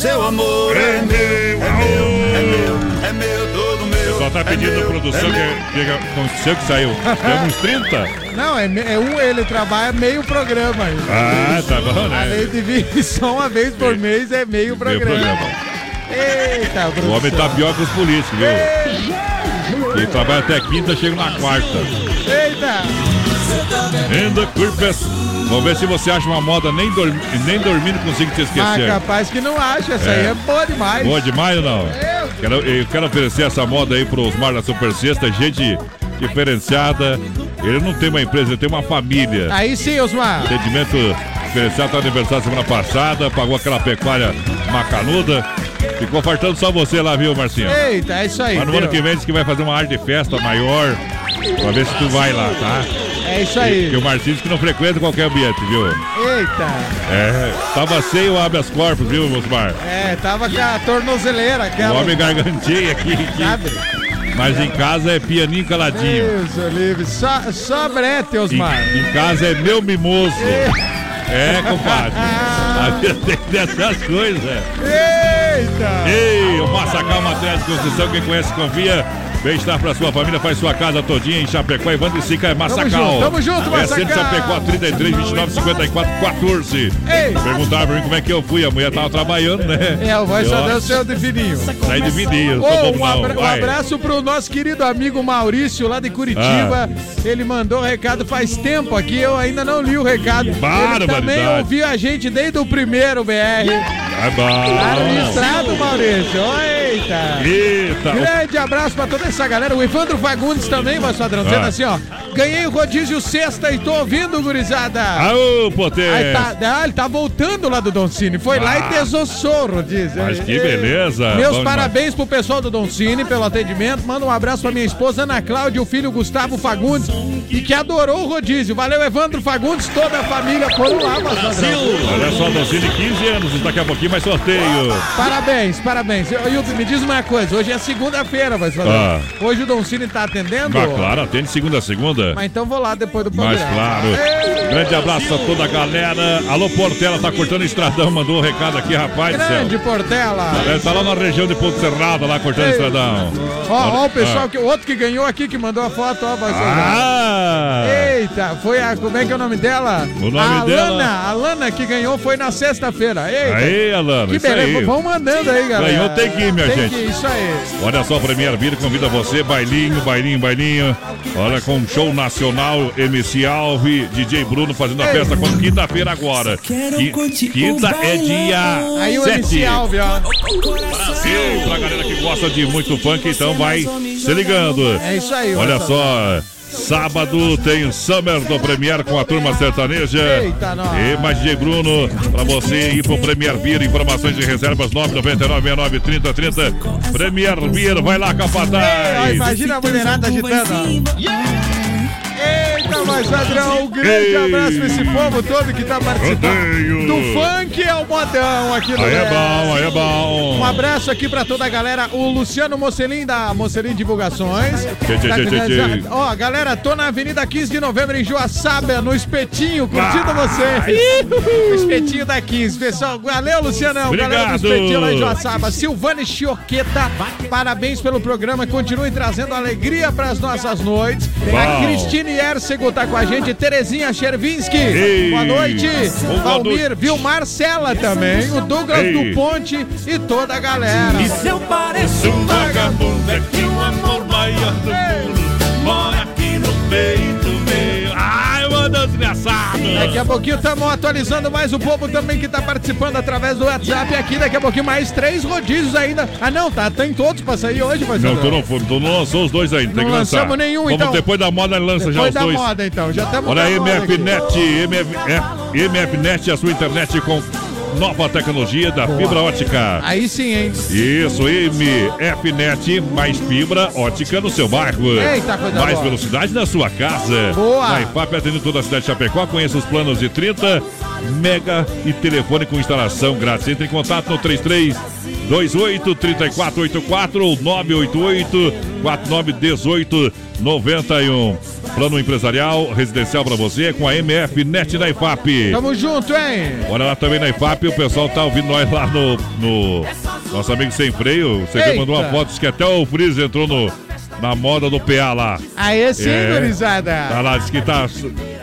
Seu amor é meu, é meu, é meu, é meu, todo meu. Só tá pedindo meu, produção é que, aconteceu que saiu. Tem uns 30. Não, é, é um, ele trabalha meio programa aí. Ah, tá bom, né? Além de vir só uma vez por mês, é meio programa. programa. Eita, O homem tá pior que os políticos, viu? Quem trabalha até quinta chega na quarta. Eita! Ainda curvas. Vamos ver se você acha uma moda nem, dormi, nem dormindo consigo te Ah, esquecer. capaz que não acha, essa aí É. é boa demais. Boa demais ou não? Quero, eu quero oferecer essa moda aí pros Mar da Super Sexta, gente diferenciada. Ele não tem uma empresa, ele tem uma família. Aí sim, Osmar. Atendimento diferenciado, aniversário semana passada, pagou aquela pecuária macanuda. Ficou faltando só você lá, viu, Marcinho? Eita, é isso aí. Mas no ano viu? que vem diz que vai fazer uma arte de festa maior. Pra ver se tu vai lá, tá? É isso aí. Que o diz que não frequenta qualquer ambiente, viu? Eita. É, tava sem o habeas corpus, viu, Osmar? É, tava com a tornozeleira, O aquela. homem garganteia aqui, [laughs] aqui. Mas em casa é pianinho caladinho. Deus, o livre. Só, só brete, Osmar. Em, em casa é meu mimoso. É, compadre. A vida tem dessas coisas. Eita! Ei, o Massacal de Construção, quem conhece, confia. Bem-estar pra sua família, faz sua casa todinha em Chapecó. Evandro e Sica é Massacal. junto, tamo junto, É Massacal. centro de Chapecó, 33, 29, 54, 14. Ei. Perguntaram pra mim como é que eu fui. A mulher tava trabalhando, né? É, o voz só deu seu de fininho. Saí de Ô, sou um, abra- não. um abraço pro nosso querido amigo Maurício, lá de Curitiba. Ah. Ele mandou recado faz tempo aqui, eu ainda não li o recado. Ele barbaridade. também ouviu a gente desde o primeiro BR. É bom. Tá registrado, Maurício. Eita. Eita. Grande abraço pra toda essa galera. O Evandro Fagundes também, voz padrão, dizendo Ah. assim, ó. Ganhei o rodízio sexta e tô ouvindo, gurizada. Aô, potência. Aí tá, ah, ele tá voltando lá do Don Cine. Foi lá e desossou o rodízio. Mas que beleza. Meus Bom parabéns pro pessoal do Don Cine pelo atendimento. Manda um abraço pra minha esposa Ana Cláudia e o filho Gustavo Fagundes, e que adorou o rodízio. Valeu, Evandro Fagundes, toda a família foram lá, voz padrão. Olha só, Docine, 15 anos. Daqui a pouquinho mais sorteio. Parabéns, parabéns. Eu- me diz uma coisa, hoje é segunda-feira, vai falar. Ah. Hoje o Don Cine tá atendendo? Ah, claro, atende segunda a segunda. Mas então vou lá depois do programa. Mas claro. Ei, Grande abraço a toda a galera. Alô, Portela, tá cortando o estradão. Mandou um recado aqui, rapaz. Grande Portela. Ele tá lá na região de Ponto Serrado, lá cortando Ei. estradão. Ó, ó o pessoal, Ah. que, o outro que ganhou aqui, que mandou a foto, ó, vai Ah! Eita, foi a. Como é que é o nome dela? O nome a dela- Alana, a Alana que ganhou foi na sexta-feira. Aí, Alana, Que isso beleza. aí. Vão mandando aí, galera. Ganhou, tem que ir, minha tem gente. Que ir, isso aí. Olha só, Premier Vir convida você, bailinho, bailinho, bailinho. Olha, com um show nacional, MC Alve, DJ Bruno fazendo a Ei. festa quando quinta-feira agora. Qui- Quinta é dia Aí o 7. MC Alve, ó. Brasil, pra galera que gosta de muito funk, então vai se ligando. É isso aí, Olha olha só, Sábado tem Summer do Premier com a turma sertaneja. Eita. E mais DJ Bruno, pra você ir pro Premier Beer. Informações e reservas 999 30 30. Premier Beer, vai lá, capataz. imagina a mulherada agitando. ó. Eita, mas padrão, um grande abraço pra esse povo todo que tá participando do funk é o modão aqui no Aí é bom, aí é bom. Um abraço aqui pra toda a galera. O Luciano Mocelin da Mocelin Divulgações. Ó, galera, tô na Avenida 15 de Novembro em Joaçaba, no Espetinho, curtindo vocês. O Espetinho da 15, pessoal. Valeu, Lucianão. Galera do Obrigado. Espetinho lá em Joaçaba. Silvane Chioqueta, parabéns pelo programa. Continue trazendo alegria pras nossas noites. A Bom. Cristine Ercego tá com a gente. Terezinha Chervinski. Ei. Boa noite. Boa Valmir, noite. viu? Marcela também. O Douglas Ei. do Ponte e toda a galera. E se eu pareço um vagabundo, é que o amor maior do mundo mora aqui no peito meu. Ai, mano, desgraçado. Daqui a pouquinho estamos atualizando mais o povo também que tá participando através do WhatsApp aqui. Daqui a pouquinho mais três rodízios ainda. Ah, não, tá, tem todos pra sair hoje, mas Não, tu não, tu não lançou os dois ainda, tem Não que lançar. lançamos nenhum, Vamos então. depois da moda, lança já Depois os da dois. moda, então. Já estamos Olha. MFNet, MF, MFNet, a sua internet com nova tecnologia da fibra ótica. Aí sim, hein? Isso, MFNet, mais fibra ótica no seu bairro. Eita, coisa Mais boa. velocidade na sua casa. Boa. Na IFAP atendendo toda a cidade de Chapecó. Conheça os planos de 30 mega e telefone com instalação grátis. Entre em contato no 33 28 3484 ou 988 4918 91. Plano empresarial residencial para você com a MF Net da IFAP. Tamo junto, hein? Olha lá também na IFAP, o pessoal tá ouvindo nós lá no. no nosso amigo sem freio. Você mandou uma foto, diz que até o Freeze entrou no, na moda do PA lá. Aê sim, É. gurizada. Tá lá, diz que tá.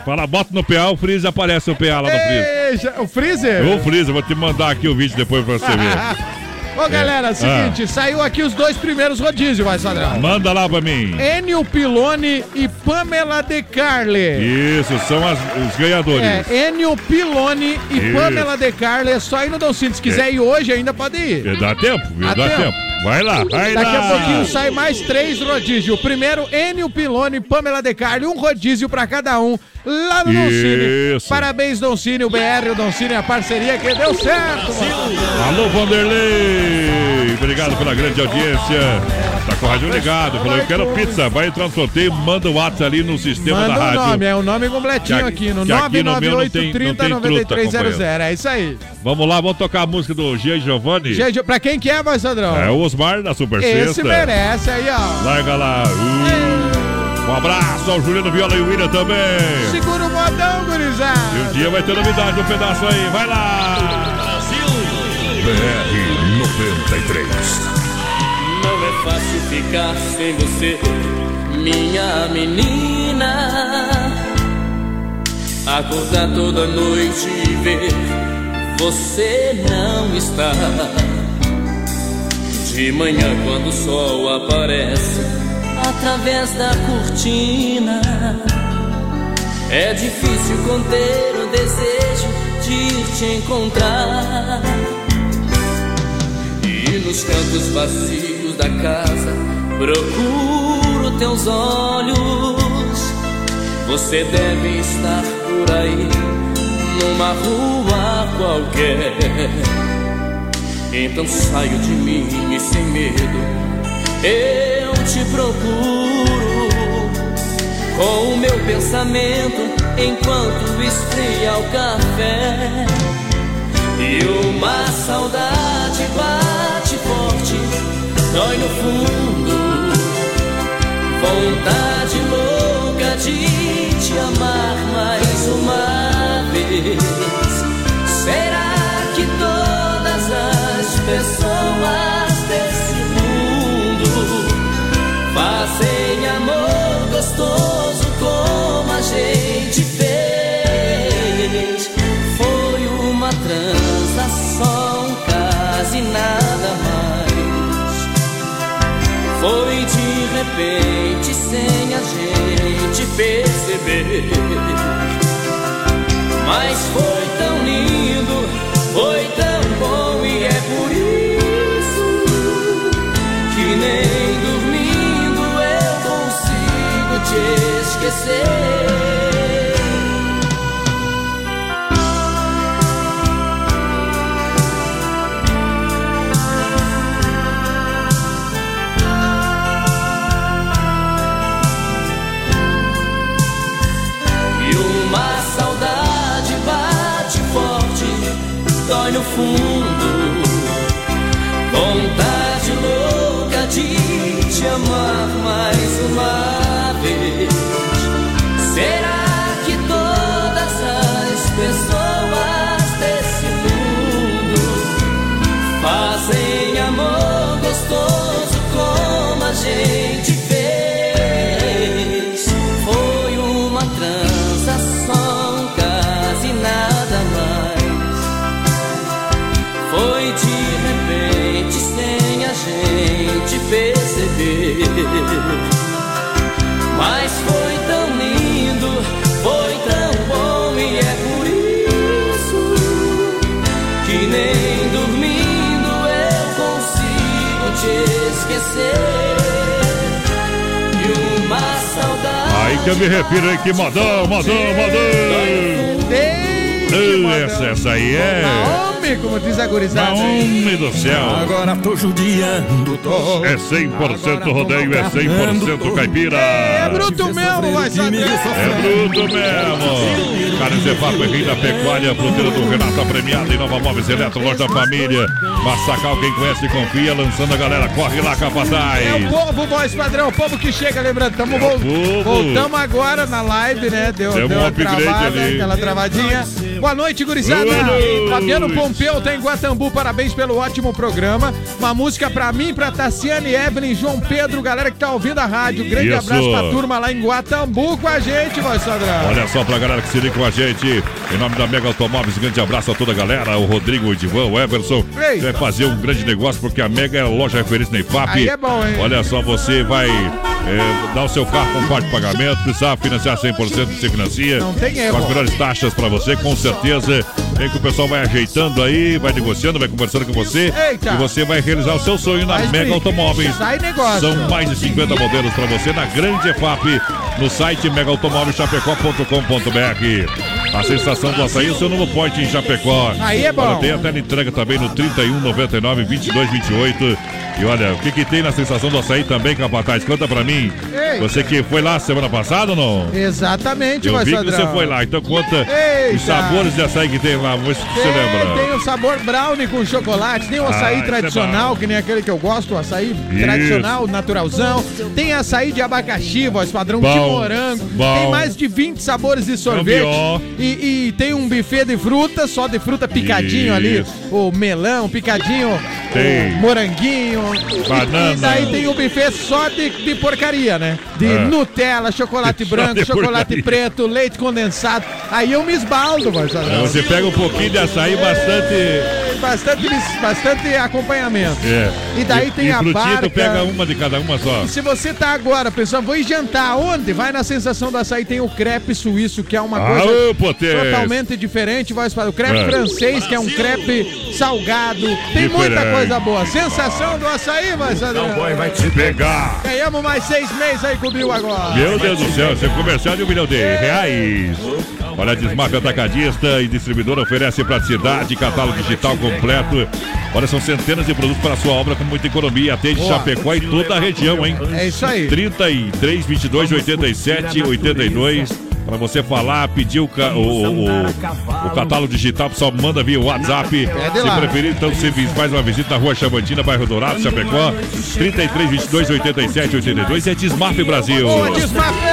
Fala, bota no PA, o Freeze aparece o PA lá no Freeze. Ei, já- o Freezer? Ô, Freeze, eu vou te mandar aqui o vídeo depois pra você ver. [laughs] Ô, galera, É. seguinte, saiu aqui os dois primeiros rodízios, vai, Sadrão. Manda lá pra mim. Enio Pilone e Pamela De Carle. Isso, são as- os ganhadores. É, Enio Pilone e Isso. Pamela De Carle. É só ir no Cid. Se quiser ir hoje, ainda pode ir. É, Dá tempo, viu? Dá Dá, tempo. tempo. Vai lá, vai Daqui lá. a pouquinho sai mais três rodízios. Primeiro, Enio Pilone Pamela De Carli. Um rodízio pra cada um lá no. Isso. Parabéns, Dom Cine, o BR, o Dom Cine, a parceria que deu certo. mano. Alô, Vanderlei! Obrigado pela grande audiência. Com o rádio ligado. Falou, eu quero pizza. Vai entrar no sorteio, manda o WhatsApp ali no sistema Manda da o rádio. nome, é o nome completinho aqui no que aqui no meu não 998 tem- não 30 tem truta, 9300. companheiro. É isso aí. Vamos lá, vamos tocar a música do G. Giovanni. Gente, pra quem que é, vai, Sandrão? É o Osmar da Super Esse Sexta. merece aí, ó. Larga lá. Uh. Um abraço ao Juliano Viola e o William também. Segura o modão, gurizada. E um dia vai ter novidade, um pedaço aí. Vai lá. BR 93. Não é fácil ficar sem você, minha menina. Acordar toda noite e ver você não está. De manhã, quando o sol aparece através da cortina, é difícil conter o desejo de te encontrar. E nos cantos vazios da casa procuro teus olhos. Você deve estar por aí, numa rua qualquer. Então saio de mim e sem medo eu te procuro. Com o meu pensamento enquanto esfria o café. E uma saudade bate forte, dói no fundo. Vontade louca de te amar mais uma vez. Será que todas as pessoas desse mundo fazem amor gostoso Foi de repente, sem a gente perceber. Mas foi tão lindo, foi tão bom e é por isso que nem dormindo eu consigo te E fundo. Vontade louca de te amar mais Mas foi tão lindo, foi tão bom e é por isso que nem dormindo eu consigo te esquecer. E uma saudade. Aí que eu me refiro aí que modão, modão, modão. Essa, essa aí é. Homem, como diz a gurizada. Naomi do céu. Agora tô judiando, tô. É 100% rodeio, é 100% caipira. É bruto mesmo, vai saber. É bruto mesmo. Cara, esse é papo é da pecuária, fruteira do Renato, premiada em Nova Móveis Eletro, loja da família. Massacal, quem conhece e confia, lançando a galera. Corre lá, capataz. É o povo, voz padrão, o povo que chega, lembrando, tamo vol povo. voltamos agora na live, né? Deu, Deu deu um uma upgrade travada, ali. aquela travadinha. Boa noite, gurizada. Boa. Fabiano Pompeu tá em Guatambu, parabéns pelo ótimo programa. Uma música pra mim, pra Tassiane, Evelyn, João Pedro, galera que tá ouvindo a rádio. Grande Isso. abraço pra turma lá em Guatambu com a gente, voz padrão. Olha só pra galera que se liga com a gente. Em nome da Mega Automóveis, grande abraço a toda a galera. O Rodrigo, o Edivan, o Everson. Eita. Vai fazer um grande negócio porque a Mega é a loja referência na IFAP. Aí é bom, hein? Olha só, você vai é, dar o seu carro com parte de pagamento. Precisar financiar 100%, você financia. Não tem erro. Com as melhores taxas pra você, com certeza. Vem que o pessoal vai ajeitando aí, vai negociando, vai conversando com você. Eita. E você vai realizar o seu sonho na Faz Mega. Automóveis. Sai negócio. São mais de 50 modelos para você na grande EFAP, no site megaautomóvelchapecó.com.br. A sensação do açaí, o seu novo point em Chapecó. Aí é bom. Olha, tem até entrega também no 31 99 22 28. E olha, o que, que tem na sensação do açaí também, Capataz? Conta pra mim. Ei. Você que foi lá semana passada ou não? Exatamente, Eu vi que você foi lá, então conta Eita. os sabores de açaí que tem lá, se Tem, lembra. tem o sabor brownie com chocolate, tem o Ah, açaí é tradicional, bom. que nem aquele que eu gosto, o açaí Isso. tradicional, naturalzão. Tem açaí de abacaxi, voz padrão, de Bom, morango. bom. Tem mais de 20 sabores de sorvete. melhor. E, e tem um buffet de fruta, só de fruta picadinho ali. Isso. O melão, picadinho, Tem. o moranguinho. Banana. E daí tem o buffet só de, de porcaria, né? De É. Nutella, chocolate [laughs] branco, de chocolate preto, leite condensado. Aí eu me esbaldo, voz É, padrão. Você pega um pouquinho de açaí bastante. Bastante, bastante acompanhamento. É. E daí tem e a barca. tu pega uma de cada uma só. E se você tá agora pensando, vou ir jantar onde? Vai na sensação do açaí, tem o crepe suíço, que é uma Ah, coisa totalmente diferente. Vai para o crepe É. francês, que é um crepe salgado. Tem muita Diferente. coisa boa. Sensação do açaí, vai vai te pegar. Ganhamos mais seis meses aí com o Bill agora. Meu Deus do céu, seu comercial de um milhão de reais. Olha, a Desmaf Atacadista e distribuidora oferece praticidade, catálogo digital completo. Olha, são centenas de produtos para a sua obra com muita economia. Atende Boa. Chapecó e toda a região, hein? É isso aí. 33 22 87 82. Para você falar, pedir o, ca- o, o, o- catálogo digital, pessoal manda via WhatsApp. Pede Se preferir, então você faz uma visita na rua Chavantina, bairro Dourado, Chapecó. 33 22 87 82 é Desmaf Brasil. Boa, Desmafé!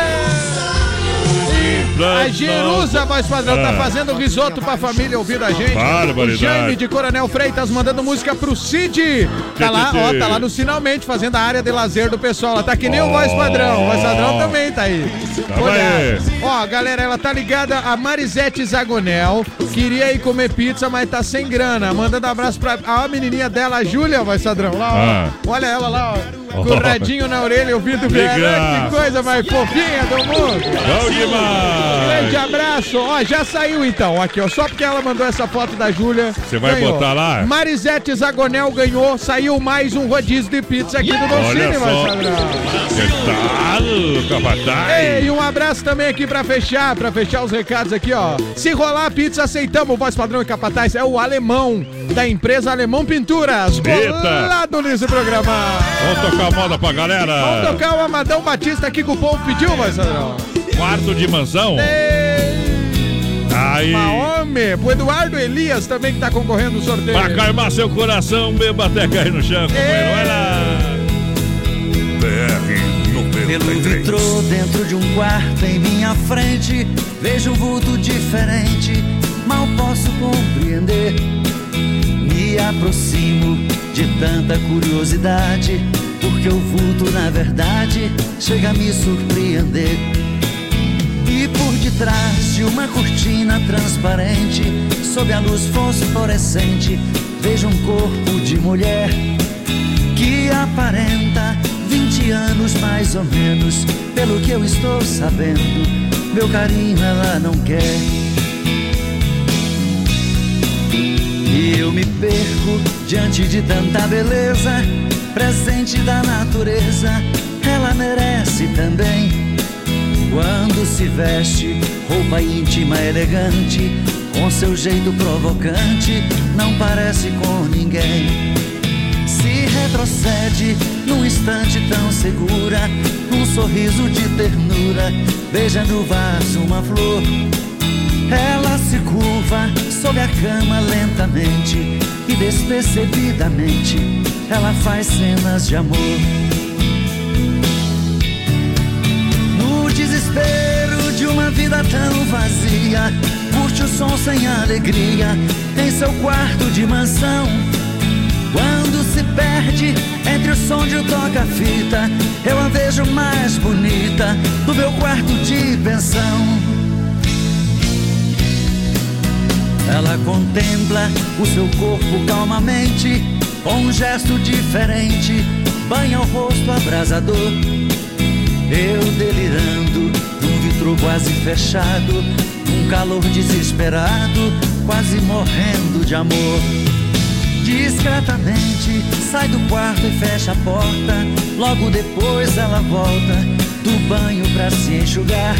A Jerusa, voz padrão, tá Ah. fazendo risoto pra família ouvindo a gente. O Jaime de Coronel Freitas mandando música pro Cid. Tá lá, ó, tá lá no Finalmente, fazendo a área de lazer do pessoal. Ela tá que nem o voz padrão. O voz padrão também tá aí. Tamo Olha. Ó, galera, ela tá ligada a Marisete Zagonel. Queria ir comer pizza, mas tá sem grana. Mandando abraço pra a menininha dela, a Júlia, voz padrão. Lá, ó. Ah. Olha ela lá, ó. Com o radinho na orelha, ouvindo. Legal. Que coisa mais fofinha do mundo. Bom demais. Grande abraço. Ó, já saiu então. Aqui, ó. Só porque ela mandou essa foto da Júlia. Você vai ganhou. botar lá? Marisete Zagonel ganhou. Saiu mais um rodízio de pizza aqui do Dolcine. Marcelo. Que tal, capataz? E um abraço também aqui pra fechar, pra fechar os recados aqui, ó. Se rolar pizza, aceitamos. Voz padrão e capataz é o alemão, da empresa Alemão Pinturas. Eita. Colado nesse programa. Vamos tocar moda pra galera. Vamos tocar o Amadão Batista aqui que o povo pediu, Marcelo. Quarto de mansão. Aí. Homem, pro Eduardo Elias também que tá concorrendo no sorteio. Pra calmar seu coração, beba até cair no chão, companheiro. Vai lá. BR Pelo vitrô dentro de um quarto em minha frente Vejo um vulto diferente, mal posso compreender Me aproximo de tanta curiosidade Porque o vulto na verdade chega a me surpreender E por detrás de uma cortina transparente Sob a luz fosforescente Vejo um corpo de mulher que aparenta 20 anos mais ou menos, pelo que eu estou sabendo. Meu carinho ela não quer. E eu me perco diante de tanta beleza, presente da natureza, ela merece também. Quando se veste roupa íntima elegante, com seu jeito provocante, não parece com ninguém se retrocede num instante tão segura, num sorriso de ternura, beija no vaso uma flor. Ela se curva sob a cama lentamente e despercebidamente ela faz cenas de amor. No desespero de uma vida tão vazia, curte o som sem alegria em seu quarto de mansão. Quando se perde entre o som de um toca-fita, eu a vejo mais bonita no meu quarto de pensão. Ela contempla o seu corpo calmamente, com um gesto diferente, banha o rosto abrasador. Eu delirando, num vitro quase fechado, um calor desesperado, quase morrendo de amor. Discretamente sai do quarto e fecha a porta. Logo depois ela volta do banho pra se enxugar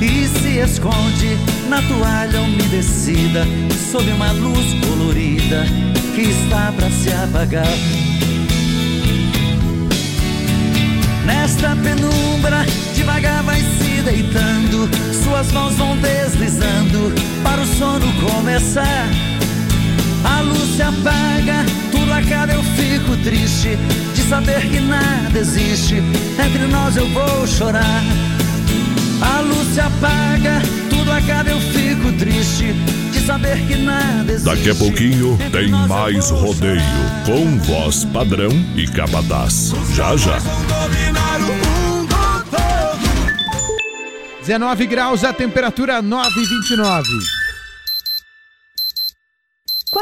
e se esconde na toalha umedecida sob uma luz colorida que está pra se apagar. Nesta penumbra, devagar vai se deitando, suas mãos vão deslizando para o sono começar. A luz se apaga, tudo acaba, eu fico triste de saber que nada existe. Entre nós eu vou chorar. A luz se apaga, tudo acaba, eu fico triste de saber que nada existe. Daqui a pouquinho tem mais rodeio com voz padrão e capataz. Já já. 19 graus, a temperatura 9,29.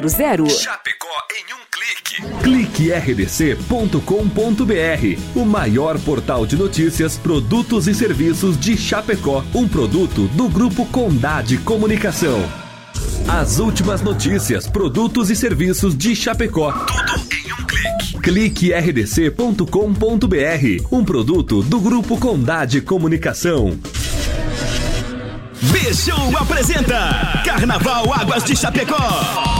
3328-3100. Chapecó em um clique. CliqueRDC.com.br, o maior portal de notícias, produtos e serviços de Chapecó, um produto do Grupo Condade Comunicação. As últimas notícias, produtos e serviços de Chapecó. Tudo em um clique. CliqueRDC.com.br, um produto do Grupo Condade Comunicação. Bichão apresenta Carnaval Águas de Chapecó.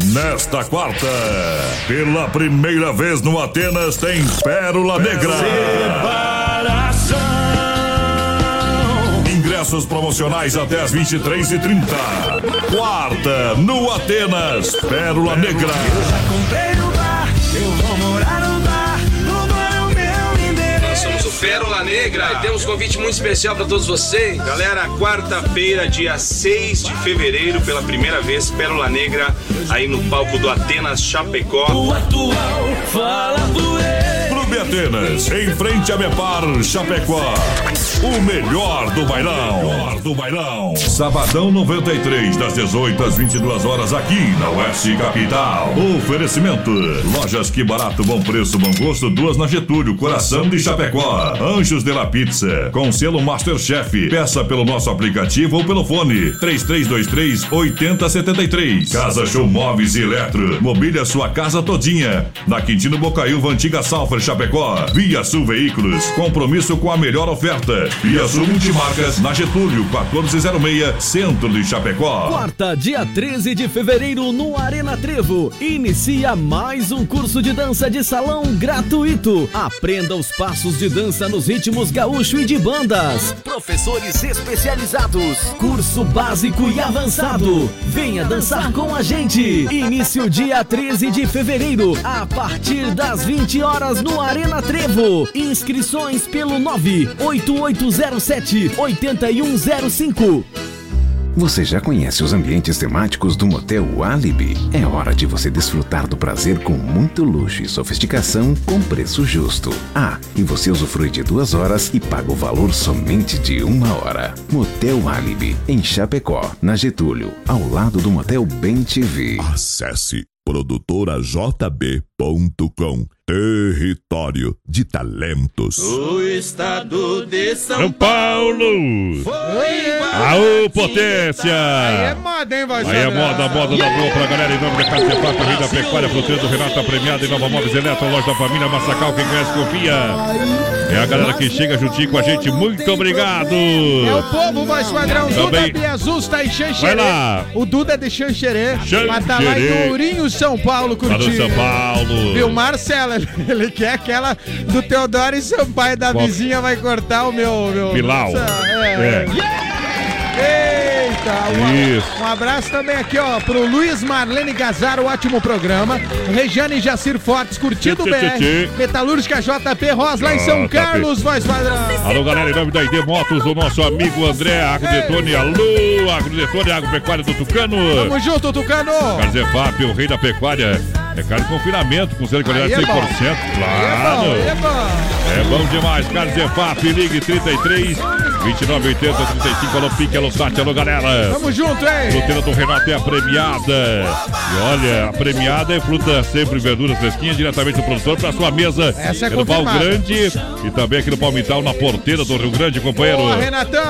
Nesta quarta, pela primeira vez no Atenas tem Pérola Negra. Ingressos promocionais até as 23h30. Quarta, no Atenas, Pérola Negra. Comprei no bar, eu vou morar. No Pérola Negra e temos um convite muito especial para todos vocês. Galera, quarta-feira, dia 6 de fevereiro, pela primeira vez, Pérola Negra, aí no palco do Atenas Chapecó. Clube Atenas, em frente a Mepar Chapecó. O melhor do bailão. Melhor do bailão. Sabadão 93, das 18 às 22 horas, aqui na Oeste Capital. Oferecimento: Lojas Que Barato, Bom Preço, Bom Gosto, duas na Getúlio, Coração de Chapecó. Anjos de la Pizza, com selo Masterchef. Peça pelo nosso aplicativo ou pelo fone 3323 8073. Casa Show Móveis e Eletro. Mobília sua casa todinha. Na Quintino Bocaiúva, Antiga Salfer, Chapecó. Via Sul Veículos. Compromisso com a melhor oferta. Via Sul Multimarcas, na Getúlio, 1406, Centro de Chapecó. Quarta, dia 13 de fevereiro, no Arena Trevo. Inicia mais um curso de dança de salão gratuito. Aprenda os passos de dança nos ritmos gaúcho e de bandas. Professores especializados. Curso básico e avançado. Venha dançar com a gente. Início dia 13 de fevereiro, a partir das 20 horas no Arena Trevo. Inscrições pelo 98807 8105. Você já conhece os ambientes temáticos do Motel Alibi? É hora de você desfrutar do prazer com muito luxo e sofisticação com preço justo. Ah, e você usufrui de duas horas e paga o valor somente de uma hora. Motel Alibi, em Chapecó, na Getúlio, ao lado do Motel Bem TV. Acesse produtorajb.com Território de talentos. O estado de São, São Paulo! Aô, potência! Aí é moda, hein, voz Aí é moda, moda da boa pra galera. Em nome da Casa Cepap, Rei da Pecuária, Fruteiro tá premiado em Nova Móveis Eletro, Loja da Família, Massacal, quem conhece, confia. É a galera que chega juntinho com a gente, muito obrigado! É o povo, voz padrão. Duda Também. Biazuz tá em Xanxerê. Vai lá. O Duda é de Xanxerê. Mas tá lá Xanxerê. em Ourinho, São Paulo, no curtindo. São Paulo. Viu, Marcela, [laughs] ele quer aquela do Teodoro e Sampaio da Qual? vizinha vai cortar o meu... meu Pilau. É. Eita, um, Isso. um abraço também aqui, ó, pro Luiz Marlene Gazaro, ótimo programa. Regiane Jacir Fortes, curtindo o BR. tchê. Metalúrgica JP Ross, lá em São JP. Carlos, voz padrão. Alô, galera, em nome da ID Motos, o nosso amigo André Agrodetone. Alô, Agrodetone, Agropecuária do Tucano. Tamo junto, Tucano. Carzefap, o rei da pecuária. É carne de confinamento, com selo de qualidade Aí é 100%. bom. Claro. É bom. É bom demais, Carzefap, ligue 33 29 80 35. Alô, Pique, alô, Tati, alô, galera. Tamo junto, hein? Fruteira do Renato é a premiada. E olha, a premiada é fruta sempre verduras fresquinhas, diretamente do produtor para sua mesa. Essa é no Pau confirmada. Grande e também aqui no Palmital, na porteira do Rio Grande, companheiro. Boa, Renatão.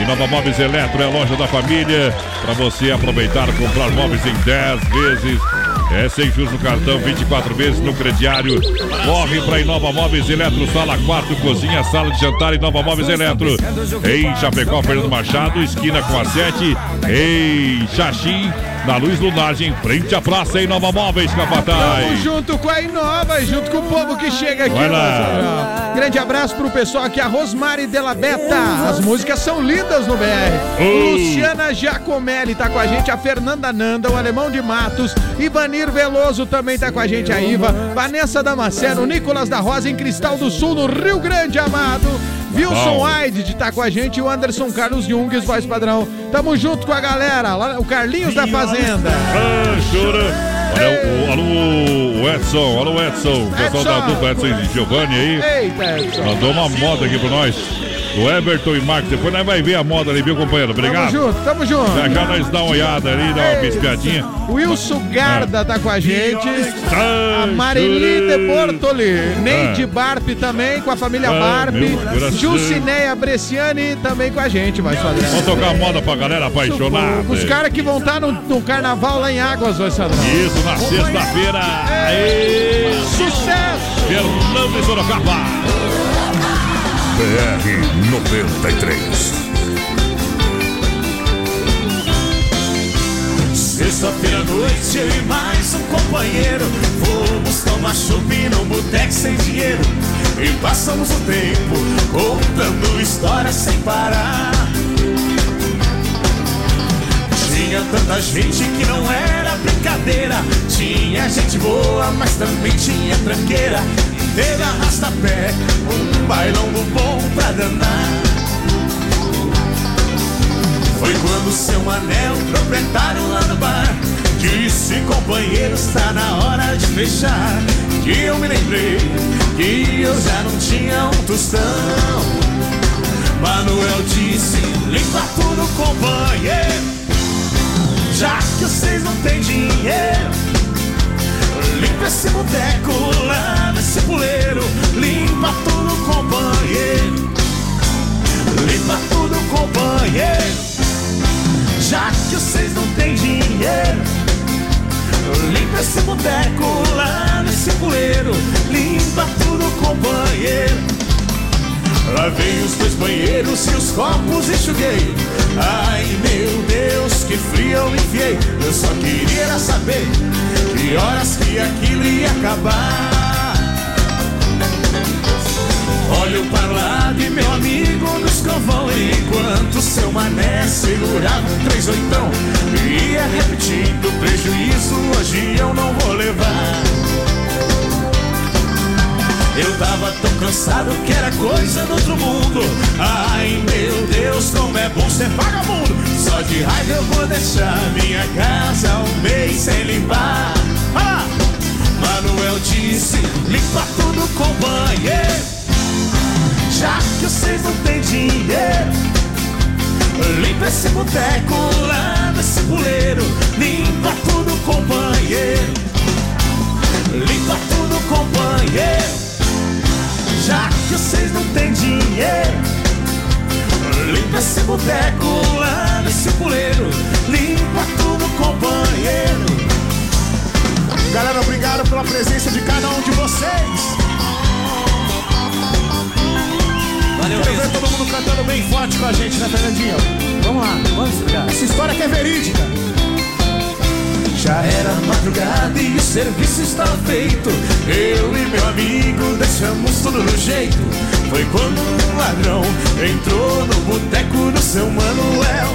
E Nova Móveis Eletro é a loja da família para você aproveitar comprar móveis em 10 vezes. É sem juros no cartão, 24 vezes no crediário. Corre para Inova Móveis Eletro, sala 4, cozinha, sala de jantar Inova Móveis Eletro. Em Chapecó, Fernando Machado, esquina com a 7. Em Xaxim, na Luz Lunagem, frente à praça em Nova Móveis, Tamo Capataz. junto com a Inova, junto com o povo que chega aqui. Vai lá. Grande abraço pro pessoal aqui, a Rosmari Della Beta. As músicas são lindas no BR. Oh. Luciana Giacomelli tá com a gente, a Fernanda Nanda, o Alemão de Matos, Ivanir Veloso também tá com a gente, a Iva, Vanessa Damasceno, Nicolas da Rosa em Cristal do Sul, no Rio Grande, amado. Wilson. Aide de tá com a gente, e o Anderson Carlos Jung, os voz padrão. Tamo junto com a galera, lá, o Carlinhos da Fazenda. Ah, chora. Olha, o, alô, o Edson, alô Edson, o pessoal da Edson. dupla Edson e Giovanni aí. Eita, Edson. Mandou uma moda aqui pra nós. Do Everton e Marcos. Depois nós vai ver a moda ali, viu, companheiro? Obrigado. Tamo junto, tamo junto. Já já nós dá uma olhada ali, dá uma espiadinha. O Wilson Garda tá com a gente. A Marili de. Bortoli. Neide Ah. Barp também com a família Ah, Barp. meu coração. Jucineia Bresciani também com a gente, vai fazer. Vamos tocar moda pra galera apaixonada. Os caras que vão estar no, no carnaval lá em Águas, vai Sadrão. Isso, na sexta-feira. Sucesso! Fernando e Sorocaba. BR 93. Sexta-feira à noite, eu e mais um companheiro. Fomos tomar chopp num boteco sem dinheiro. E passamos o tempo contando histórias sem parar Tinha tanta gente que não era brincadeira Tinha gente boa, mas também tinha tranqueira Teve arrasta-pé, um bailão bom pra danar foi quando seu anel, proprietário lá no bar, disse: Companheiro, está na hora de fechar. Que eu me lembrei que eu já não tinha um tostão. Manuel disse: Limpa tudo, companheiro. Já que vocês não têm dinheiro, limpa esse boteco, lava esse puleiro. Limpa tudo, companheiro. Limpa tudo, companheiro. Já que vocês não têm dinheiro Limpa esse boteco lá nesse puleiro Limpa tudo, companheiro Lavei os dois banheiros e os copos enxuguei. Ai meu Deus, que frio eu enfiei. Eu só queria saber Que horas que aquilo ia acabar. Olho para o lado e meu amigo no escovão Enquanto seu mané segurava um três oitão. Ia repetindo prejuízo, hoje eu não vou levar Eu tava tão cansado que era coisa do outro mundo. Ai meu Deus, como é bom ser vagabundo. Só de raiva eu vou deixar minha casa um mês sem limpar. Ah! Manuel disse, limpa tudo com banheiro já que vocês não têm dinheiro. Limpa esse boteco, lava esse puleiro Limpa tudo, companheiro Limpa tudo, companheiro Já que vocês não têm dinheiro Limpa esse boteco, lava esse puleiro Limpa tudo, companheiro Galera, obrigado pela presença de cada um de vocês Valeu, Quero ver todo mundo cantando bem forte com a gente, né, Fernandinho? Vamos lá, vamos explicar. Essa história que é verídica. Já era madrugada e o serviço estava feito. Eu e meu amigo deixamos tudo no jeito. Foi quando um ladrão entrou no boteco do seu Manuel.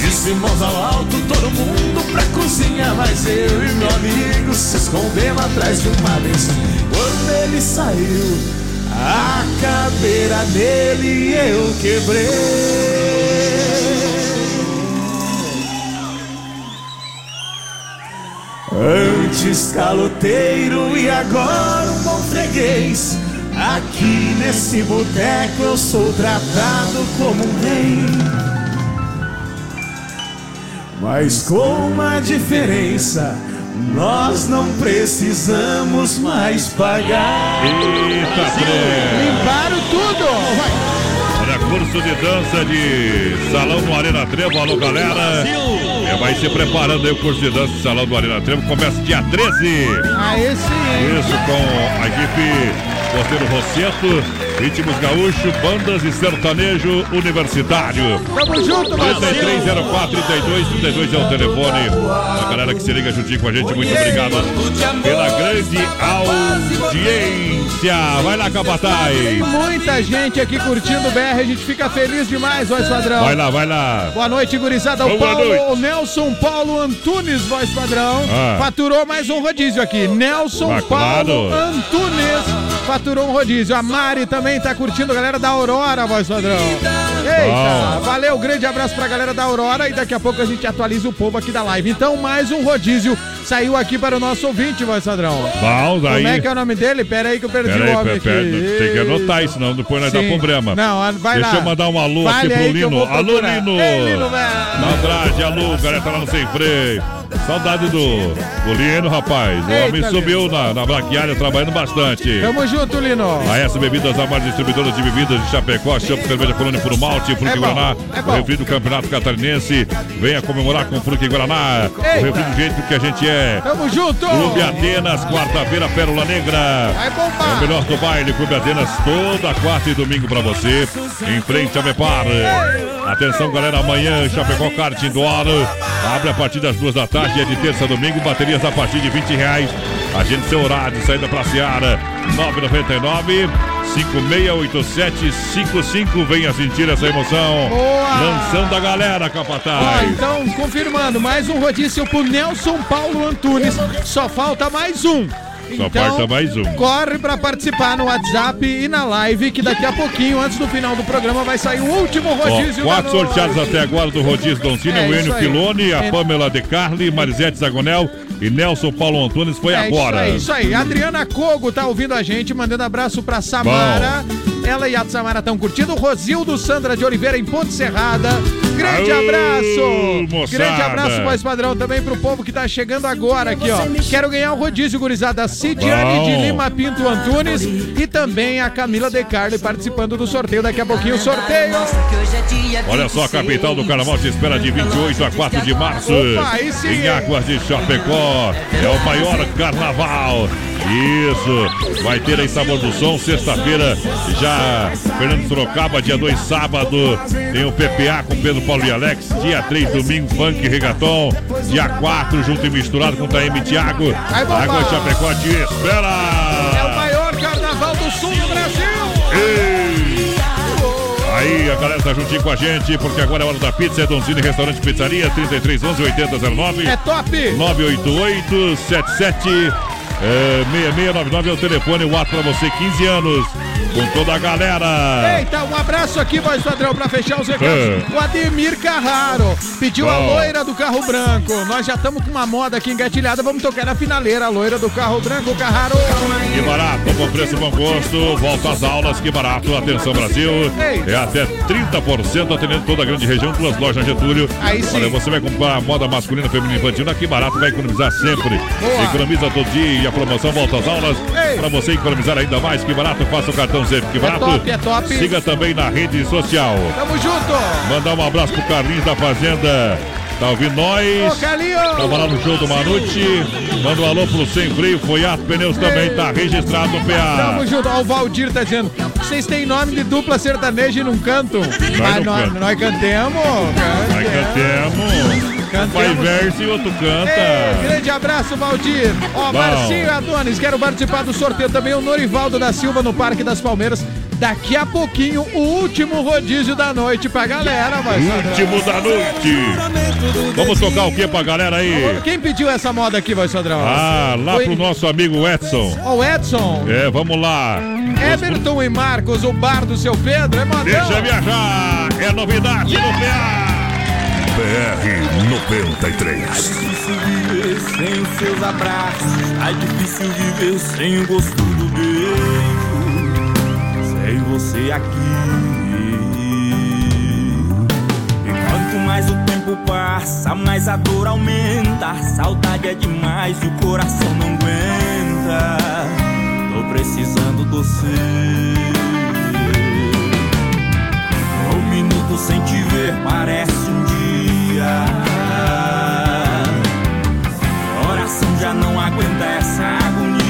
Disse mãos ao alto, todo mundo pra cozinha. Mas eu e meu amigo se escondemos atrás de uma mesa. Quando ele saiu, a cadeira dele eu quebrei. Antes caloteiro e agora um bom freguês. Aqui nesse boteco eu sou tratado como um rei. Mas com uma diferença. Nós não precisamos mais pagar. Eita. Limparam tudo! Olha, curso de dança de Salão do Arena Trevo. Alô, galera. É, vai se preparando aí o curso de dança de Salão do Arena Trevo. Começa dia 13. Aê, sim. Isso, com a equipe Roteiro Rosseto. Ritmos Gaúcho, Bandas e Sertanejo Universitário. Tamo junto, Brasil. 3304 32 32 é o telefone. A galera que se liga juntinho com a gente, muito obrigado pela grande audiência. Vai lá, Capataz. Tem muita gente aqui curtindo o BR, a gente fica feliz demais, voz padrão. Vai lá, vai lá. Boa noite, gurizada. O Boa Paulo, noite. o Nelson Paulo Antunes, voz padrão, Ah. faturou mais um rodízio aqui. Nelson Ah, Paulo claro. Antunes faturou um rodízio. A Mari também tá curtindo, galera da Aurora, voz padrão. Eita, Bom. valeu, grande abraço pra galera da Aurora e daqui a pouco a gente atualiza o povo aqui da live. Então, mais um rodízio saiu aqui para o nosso ouvinte, voz padrão. Bom, daí. Como é que é o nome dele? Pera aí que eu perdi Pera o aí, pera- aqui. tem que anotar isso, senão depois nós dá problema. Não, vai Deixa lá. eu mandar um alô Fale aqui pro Lino. Alô. Lino! Ei, Lino, velho. Andrade, alô, galera tá lá no Sem Freio. Saudade do, do Lino, rapaz. O Eita, homem subiu na, na braquiária trabalhando bastante. Tamo junto, Lino. A S Bebidas, a mais distribuidora de bebidas de Chapecó, Champ Cerveja Colônia Puro Malte, Fruque É Guaraná, é o refri do Campeonato Catarinense. Venha comemorar com Fruque Guaraná. Eita. O refri do jeito que a gente é. Tamo junto. Clube Atenas, quarta-feira, Pérola Negra. Vai bombar. É o melhor do baile, Clube Atenas, toda quarta e domingo pra você, em frente a Mepar. Atenção, galera, amanhã, Chapecó Kart Indoor. Abre a partir das duas da tarde, é de terça a domingo, baterias a partir de 20 reais. Agende seu horário, saída pra Seara, 999 568755. Venha sentir essa emoção. Boa. Lançando a galera, Ó, capataz. então, confirmando, mais um rodízio pro Nelson Paulo Antunes. Só falta mais um. Só Então, falta mais um. Corre pra participar no WhatsApp e na live, que daqui a pouquinho, antes do final do programa, vai sair o último rodízio Ó, quatro sorteados até agora do Rodízio Doncini, É o Enio aí. Piloni, a É. Pamela De Carli, Marisete Zagonel e Nelson Paulo Antunes. Foi É agora. Isso aí, isso aí. Adriana Cogo tá ouvindo a gente, mandando abraço pra Samara. Ela e a Samara estão curtindo. Rosildo Sandra de Oliveira em Ponte Serrada. Grande Aô, abraço! moçada. Grande abraço, voz padrão, também pro povo que tá chegando agora aqui, ó. Quero ganhar o rodízio, gurizada. Cidiane de Lima Pinto Antunes e também a Camila De Carli participando do sorteio. Daqui a pouquinho o sorteio. Olha só, a capital do carnaval te espera de 28 a 4 de março. Opa, Em? Águas de Chapecó. É o maior carnaval. Isso. Vai ter aí Sabor do Som, sexta-feira, já Fernando Sorocaba, dia 2, sábado. Tem o PPA com Pedro Paulo e Alex. Dia 3, domingo, funk reggaeton. Dia 4, junto e misturado com Taeme e Thiago. De Chapecó te É o espera. maior carnaval do sul do Brasil. Ei! Aí a galera tá juntinho com a gente, porque agora é hora da pizza, é Donzini Restaurante Pizzaria, 3311 8009 É top. 988 77 é, 6699 é o telefone, o ato pra você, 15 anos, com toda a galera. Eita, um abraço aqui, voz padrão, pra fechar os recados. É. O Ademir Carraro pediu a Bom. loira do carro branco. Nós já estamos com uma moda aqui engatilhada, vamos tocar na finaleira, a loira do carro branco, Carraro. Que barato, bom preço, bom gosto. Volta às aulas, que barato. Atenção, Brasil. Ei. É até 30% atendendo toda a grande região, duas lojas Getúlio. Aí sim. Olha, você vai comprar moda masculina, feminina e infantil. Na Que barato, vai economizar sempre. Boa. Economiza todo dia e a promoção volta às aulas. Para você economizar ainda mais, que barato. Faça o cartão sempre, que barato. top, é top. Siga também na rede social. Tamo junto. Mandar um abraço pro Carlinhos da Fazenda. Tá ouvindo nós? Ô. Tava lá no show do Manute. Manda um alô pro Sem Freio. Foiato Pneus também tá registrado no PA. Tamo junto. Ó, o Valdir tá dizendo: vocês têm nome de dupla sertaneja e não cantam. Mas não nós, canta. nós cantemos. Nós cantemos. Um faz verso e outro canta. Ei, grande abraço, Valdir. Ó, Bom. Marcinho Adonis, quero participar do sorteio também. O Norivaldo da Silva no Parque das Palmeiras. Daqui a pouquinho, o último rodízio da noite pra galera, vai Último da noite. Vamos tocar o que pra galera aí? Quem pediu essa moda aqui, vai Sodrão? Ah, lá Foi- pro nosso amigo Edson. Ó, o Edson. É, vamos lá. Everton e Marcos, o bar do seu Pedro, é modão. Deixa viajar. É novidade no PA. BR 93. difícil viver sem os seus abraços. Tá difícil viver sem o gosto do beijo. Sem você aqui. E quanto mais o tempo passa, mais a dor aumenta. Saudade é demais e o coração não aguenta. Tô precisando do seu. Um minuto sem te ver parece um dia. Coração já não aguenta essa agonia.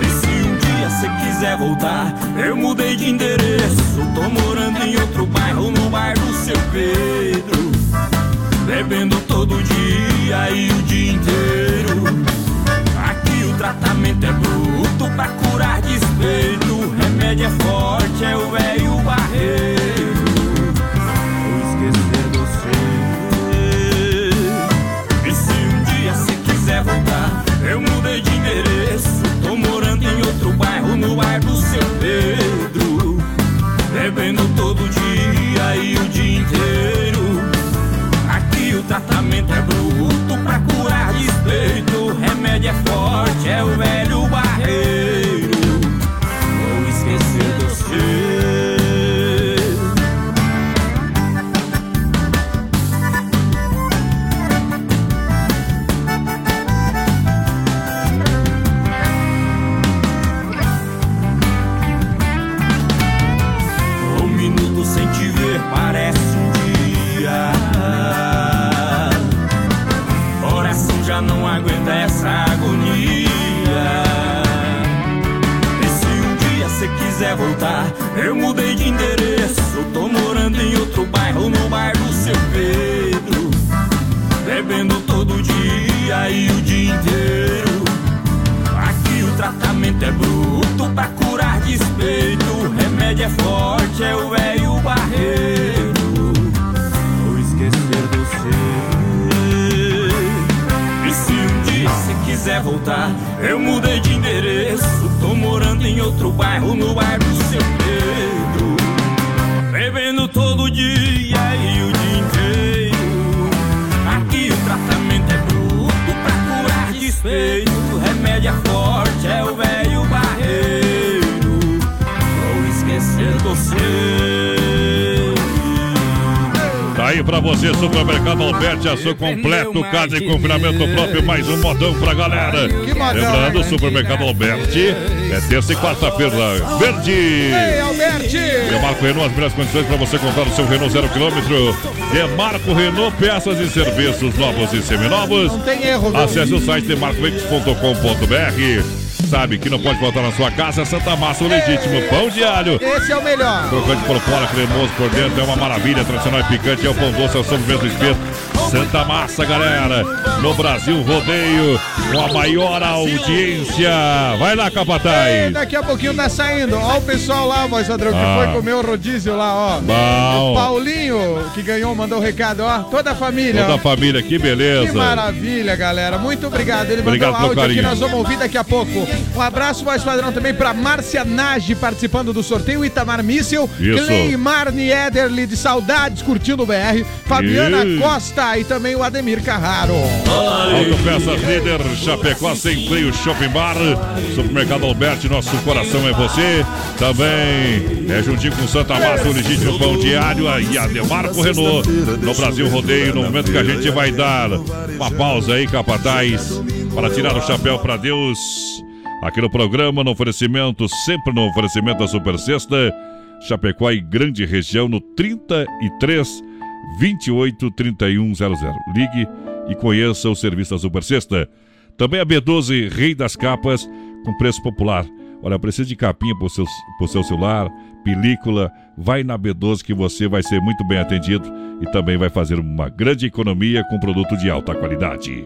E se um dia você quiser voltar, eu mudei de endereço. Tô morando em outro bairro, no bairro seu Pedro. Bebendo todo dia e o dia É forte, é o velho barreiro. Vou esquecer você. E se um dia você quiser voltar, eu mudei de endereço. Tô morando em outro bairro, no bairro do seu Pedro. Bebendo todo dia e o dia inteiro. Aqui o tratamento é bruto pra curar despeito. Remédio é forte, é o velho barreiro. E o dia inteiro. Aqui o tratamento é bruto pra curar despeito. O remédio é forte, é o velho barreiro. Vou esquecer você. E se um dia você quiser voltar, eu mudei de endereço. Tô morando em outro bairro, no bairro Seu Pedro. Bebendo todo dia e o curar despeito. O remédio é forte, é o velho barreiro. Vou esquecer você. Aí pra você, Supermercado Alberti, açougue completo, casa de confinamento próprio, mais um modão pra galera. Que modão, Lembrando? Supermercado Alberti é terça e quarta-feira. Verde! Ei, Alberti! Demarco Renault, as melhores condições para você comprar o seu Renault zero quilômetro. Demarco Renault, peças e serviços novos e seminovos. Não tem erro? Acesse o site demarcoveículos.com.br. Sabe que não pode faltar na sua casa Santa Massa, o legítimo pão de alho. Esse é o melhor. Crocante por fora, cremoso por dentro, é uma maravilha. Tradicional e picante, é o pão doce, é o sobremesa do espeto. Santa Massa, galera. No Brasil, rodeio, com a maior audiência. Vai lá, Capataz. daqui a pouquinho tá saindo. Ó o pessoal lá, voz padrão, que Ah. foi comer o rodízio lá, ó. Bom. O Paulinho, que ganhou, mandou o recado, ó. Toda a família. Toda a família, que Que beleza. maravilha, galera. Muito obrigado. Ele Obrigado mandou áudio aqui, nós vamos ouvir daqui a pouco. Um abraço, voz padrão, também pra Márcia Nage participando do sorteio, Itamar Míssel, Isso. Cleimar Niederli de Saudades curtindo o BR, Fabiana Ih. Costa e também o Ademir Carraro. Autopeças Líder, Chapecó, Sem Freio, Shopping Bar, Supermercado Alberti, nosso coração é você. Também é juntinho com Santa Massa, o legítimo pão diário e a Demarco Renault. No Brasil Rodeio, no momento que a gente vai dar uma pausa aí, capataz, para tirar o chapéu para Deus. Aqui no programa, no oferecimento, sempre no oferecimento da Super Sexta, Chapecó e grande região no 33 28 3100. Ligue e conheça o serviço da Super Sexta. Também a B12 Rei das Capas com preço popular. Olha, precisa de capinha para o seu, pro seu celular, película, vai na B12 que você vai ser muito bem atendido e também vai fazer uma grande economia com produto de alta qualidade.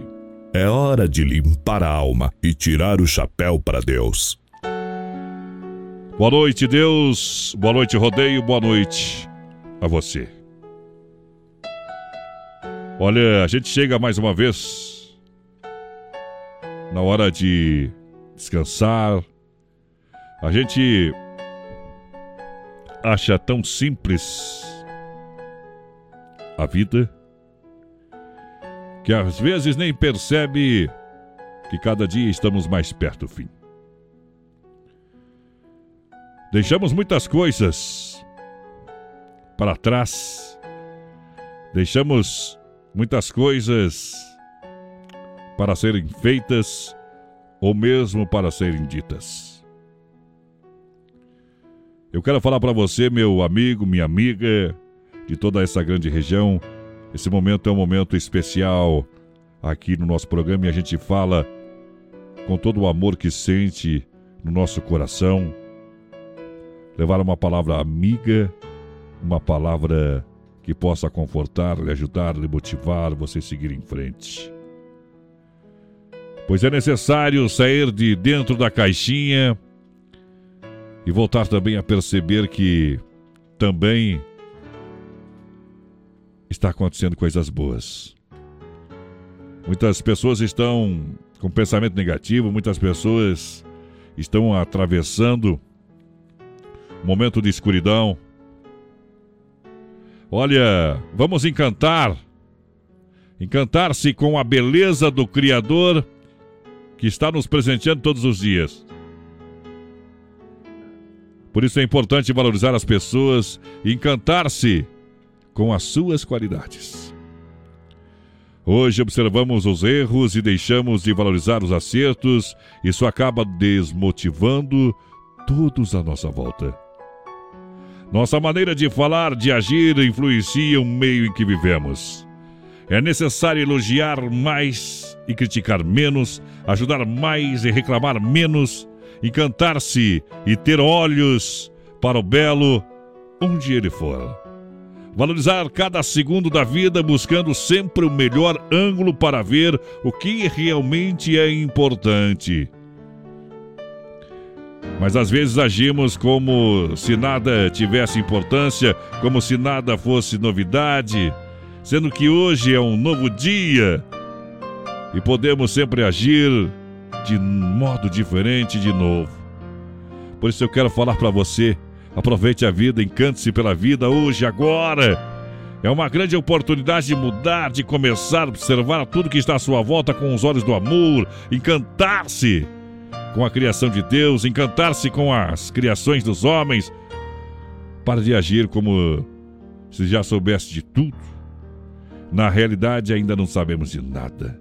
É hora de limpar a alma e tirar o chapéu para Deus. Boa noite, Deus. Boa noite, Rodeio. Boa noite a você. Olha, a gente chega mais uma vez na hora de descansar. A gente acha tão simples a vida que às vezes nem percebe que cada dia estamos mais perto do fim. Deixamos muitas coisas para trás. Deixamos muitas coisas para serem feitas ou mesmo para serem ditas. Eu quero falar para você, meu amigo, minha amiga, de toda essa grande região. Esse momento é um momento especial aqui no nosso programa e a gente fala com todo o amor que sente no nosso coração levar uma palavra amiga, uma palavra que possa confortar, lhe ajudar, lhe motivar você seguir em frente. Pois é necessário sair de dentro da caixinha e voltar também a perceber que também está acontecendo coisas boas. Muitas pessoas estão com pensamento negativo, muitas pessoas estão atravessando um momento de escuridão. Olha, vamos encantar, encantar-se com a beleza do Criador que está nos presenteando todos os dias. Por isso é importante valorizar as pessoas e encantar-se com as suas qualidades. Hoje observamos os erros e deixamos de valorizar os acertos, isso acaba desmotivando todos à nossa volta. Nossa maneira de falar, de agir, influencia o meio em que vivemos. É necessário elogiar mais e criticar menos, ajudar mais e reclamar menos, encantar-se e ter olhos para o belo onde ele for. Valorizar cada segundo da vida buscando sempre o melhor ângulo para ver o que realmente é importante. Mas às vezes agimos como se nada tivesse importância, como se nada fosse novidade, sendo que hoje é um novo dia e podemos sempre agir de modo diferente de novo. Por isso eu quero falar para você: aproveite a vida, encante-se pela vida hoje, agora. É uma grande oportunidade de mudar, de começar a observar tudo que está à sua volta com os olhos do amor, encantar-se com a criação de Deus, encantar-se com as criações dos homens. Para de agir como se já soubesse de tudo. Na realidade, ainda não sabemos de nada.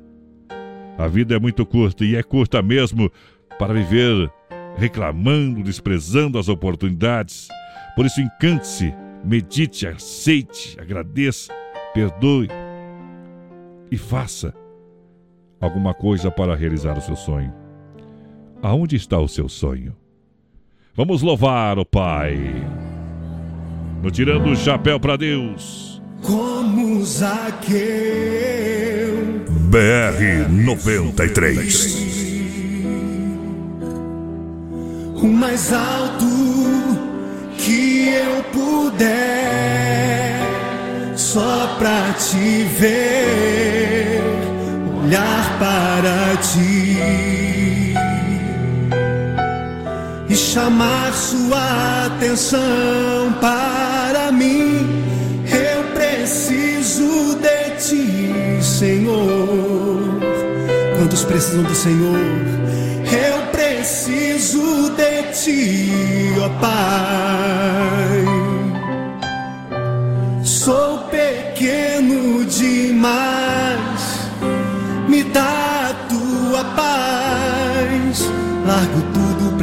A vida é muito curta e é curta mesmo para viver reclamando, desprezando as oportunidades. Por isso, encante-se, medite, aceite, agradeça, perdoe e faça alguma coisa para realizar o seu sonho. Aonde está o seu sonho? Vamos louvar o Pai. No tirando o chapéu para Deus. Como Zaqueu. BR 93. O mais alto que eu puder, só pra te ver, olhar para ti e chamar sua atenção para mim. Eu preciso de ti, Senhor. Quantos precisam do Senhor? Eu preciso de ti, ó Pai. Sou pequeno demais, me dá a tua paz. Largo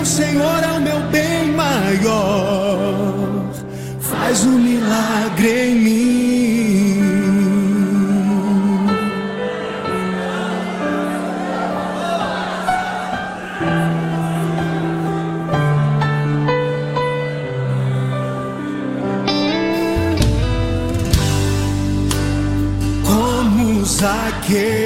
o Senhor é o meu bem maior. Faz um milagre em mim. Como Zaqueu,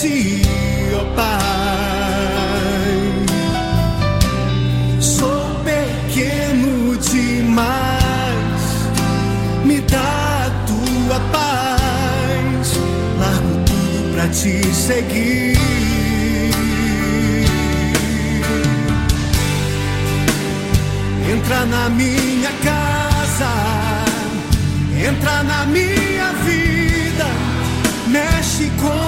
Ti, ó Pai. Sou pequeno demais, me dá a tua paz. Largo tudo pra te seguir. Entra na minha casa, entra na minha vida, mexe com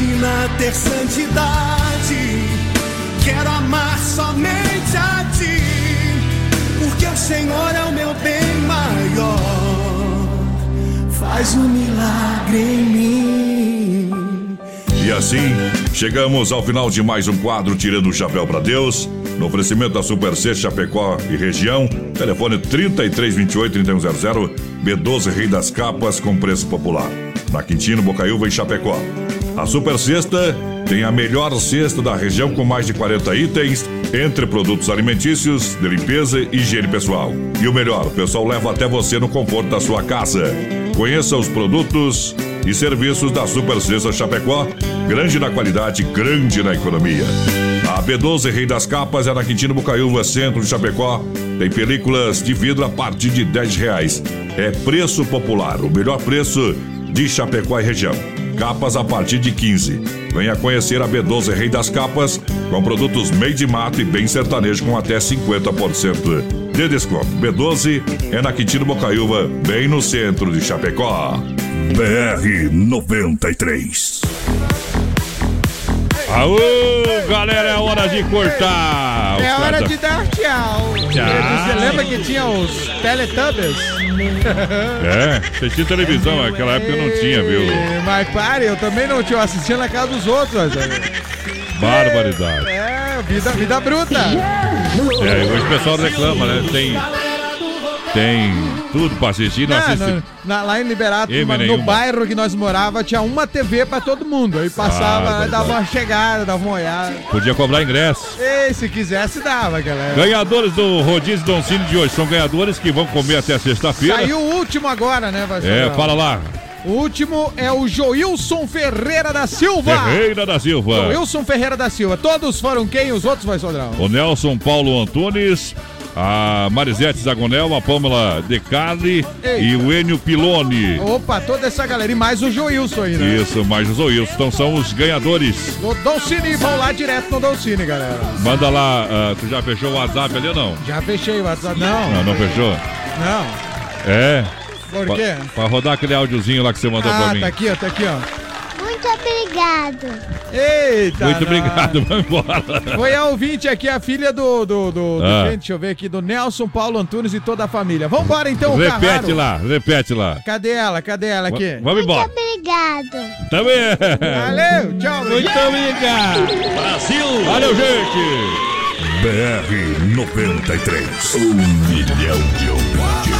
ensina a ter santidade. Quero amar somente a ti, porque o Senhor é o meu bem maior. Faz um milagre em mim. E assim, chegamos ao final de mais um quadro Tirando o Chapéu para Deus. No oferecimento da Super C Chapecó e região. Telefone 3328-3100. B12 Rei das Capas com preço popular. Na Quintino, Bocaiúva e Chapecó. A Super Sexta tem a melhor cesta da região com mais de 40 itens, entre produtos alimentícios, de limpeza e higiene pessoal. E o melhor, o pessoal leva até você no conforto da sua casa. Conheça os produtos e serviços da Super Cesta Chapecó, grande na qualidade, grande na economia. A B12 Rei das Capas é na Quintino Bocaiúva, centro de Chapecó. Tem películas de vidro a partir de 10 reais. É preço popular, o melhor preço de Chapecó e região. Capas a partir de 15. Venha conhecer a B12 Rei das Capas, com produtos meio de mato e bem sertanejo com até 50% de desconto. B12 é na Quintino Bocaiúva, bem no centro de Chapecó. BR 93. Aô, galera, é hora de cortar. É hora de dar tchau. Tchau. Você lembra que tinha os Teletubbies? É, assistir televisão, naquela época eu não tinha, viu? É, Mas pare, eu também não tinha, eu assistia na casa dos outros. Barbaridade. É, vida, vida bruta. É, hoje o pessoal reclama, né? Tem, tem tudo pra assistir, não no- na- lá em Liberato, no nenhuma. bairro que nós morava, tinha uma TV pra todo mundo. Aí passava, Ah, dava uma chegada, dava uma olhada. Podia cobrar ingresso. Ei, se quisesse, dava, galera. Ganhadores do Rodízio Don Cine de hoje são ganhadores que vão comer até sexta-feira. Saiu o último agora, né, É, Vassourão? fala lá. O último é o Joilson Ferreira da Silva. Ferreira da Silva. Joilson Ferreira da Silva. Todos foram quem? Os outros, vai Sodrão? O Nelson Paulo Antunes, a Marisete Zagonel, a Pâmela De Carli Ei. e o Enio Piloni. Opa, toda essa galera. E mais o Joilson aí, né? Isso, mais os Wilson. Então são os ganhadores. Do Dolcine, vão lá direto no Dolcine, galera. Manda lá, ah, tu já fechou o WhatsApp ali ou não? Já fechei o WhatsApp. Não. Não, não fechou? Não. É. Por quê? Pra rodar aquele áudiozinho lá que você mandou pra Ah, mim. tá aqui, ó, tá aqui, ó. Muito obrigado. Eita! Muito nós. obrigado, [laughs] vamos embora. Foi a ouvinte aqui, a filha do. do, do, do- Ah. gente, deixa eu ver aqui, do Nelson Paulo Antunes e toda a família. Vambora então, o repete Carraro. lá, repete lá. Cadê ela? Cadê ela aqui? Va- vamos embora. Obrigado. Também. Valeu, tchau. Muito obrigado. Brasil. Valeu, gente. BR 93. Um milhão de ouvintes.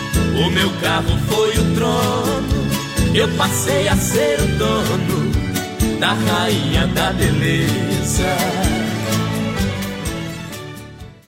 O meu carro foi o trono, eu passei a ser o dono da rainha da beleza.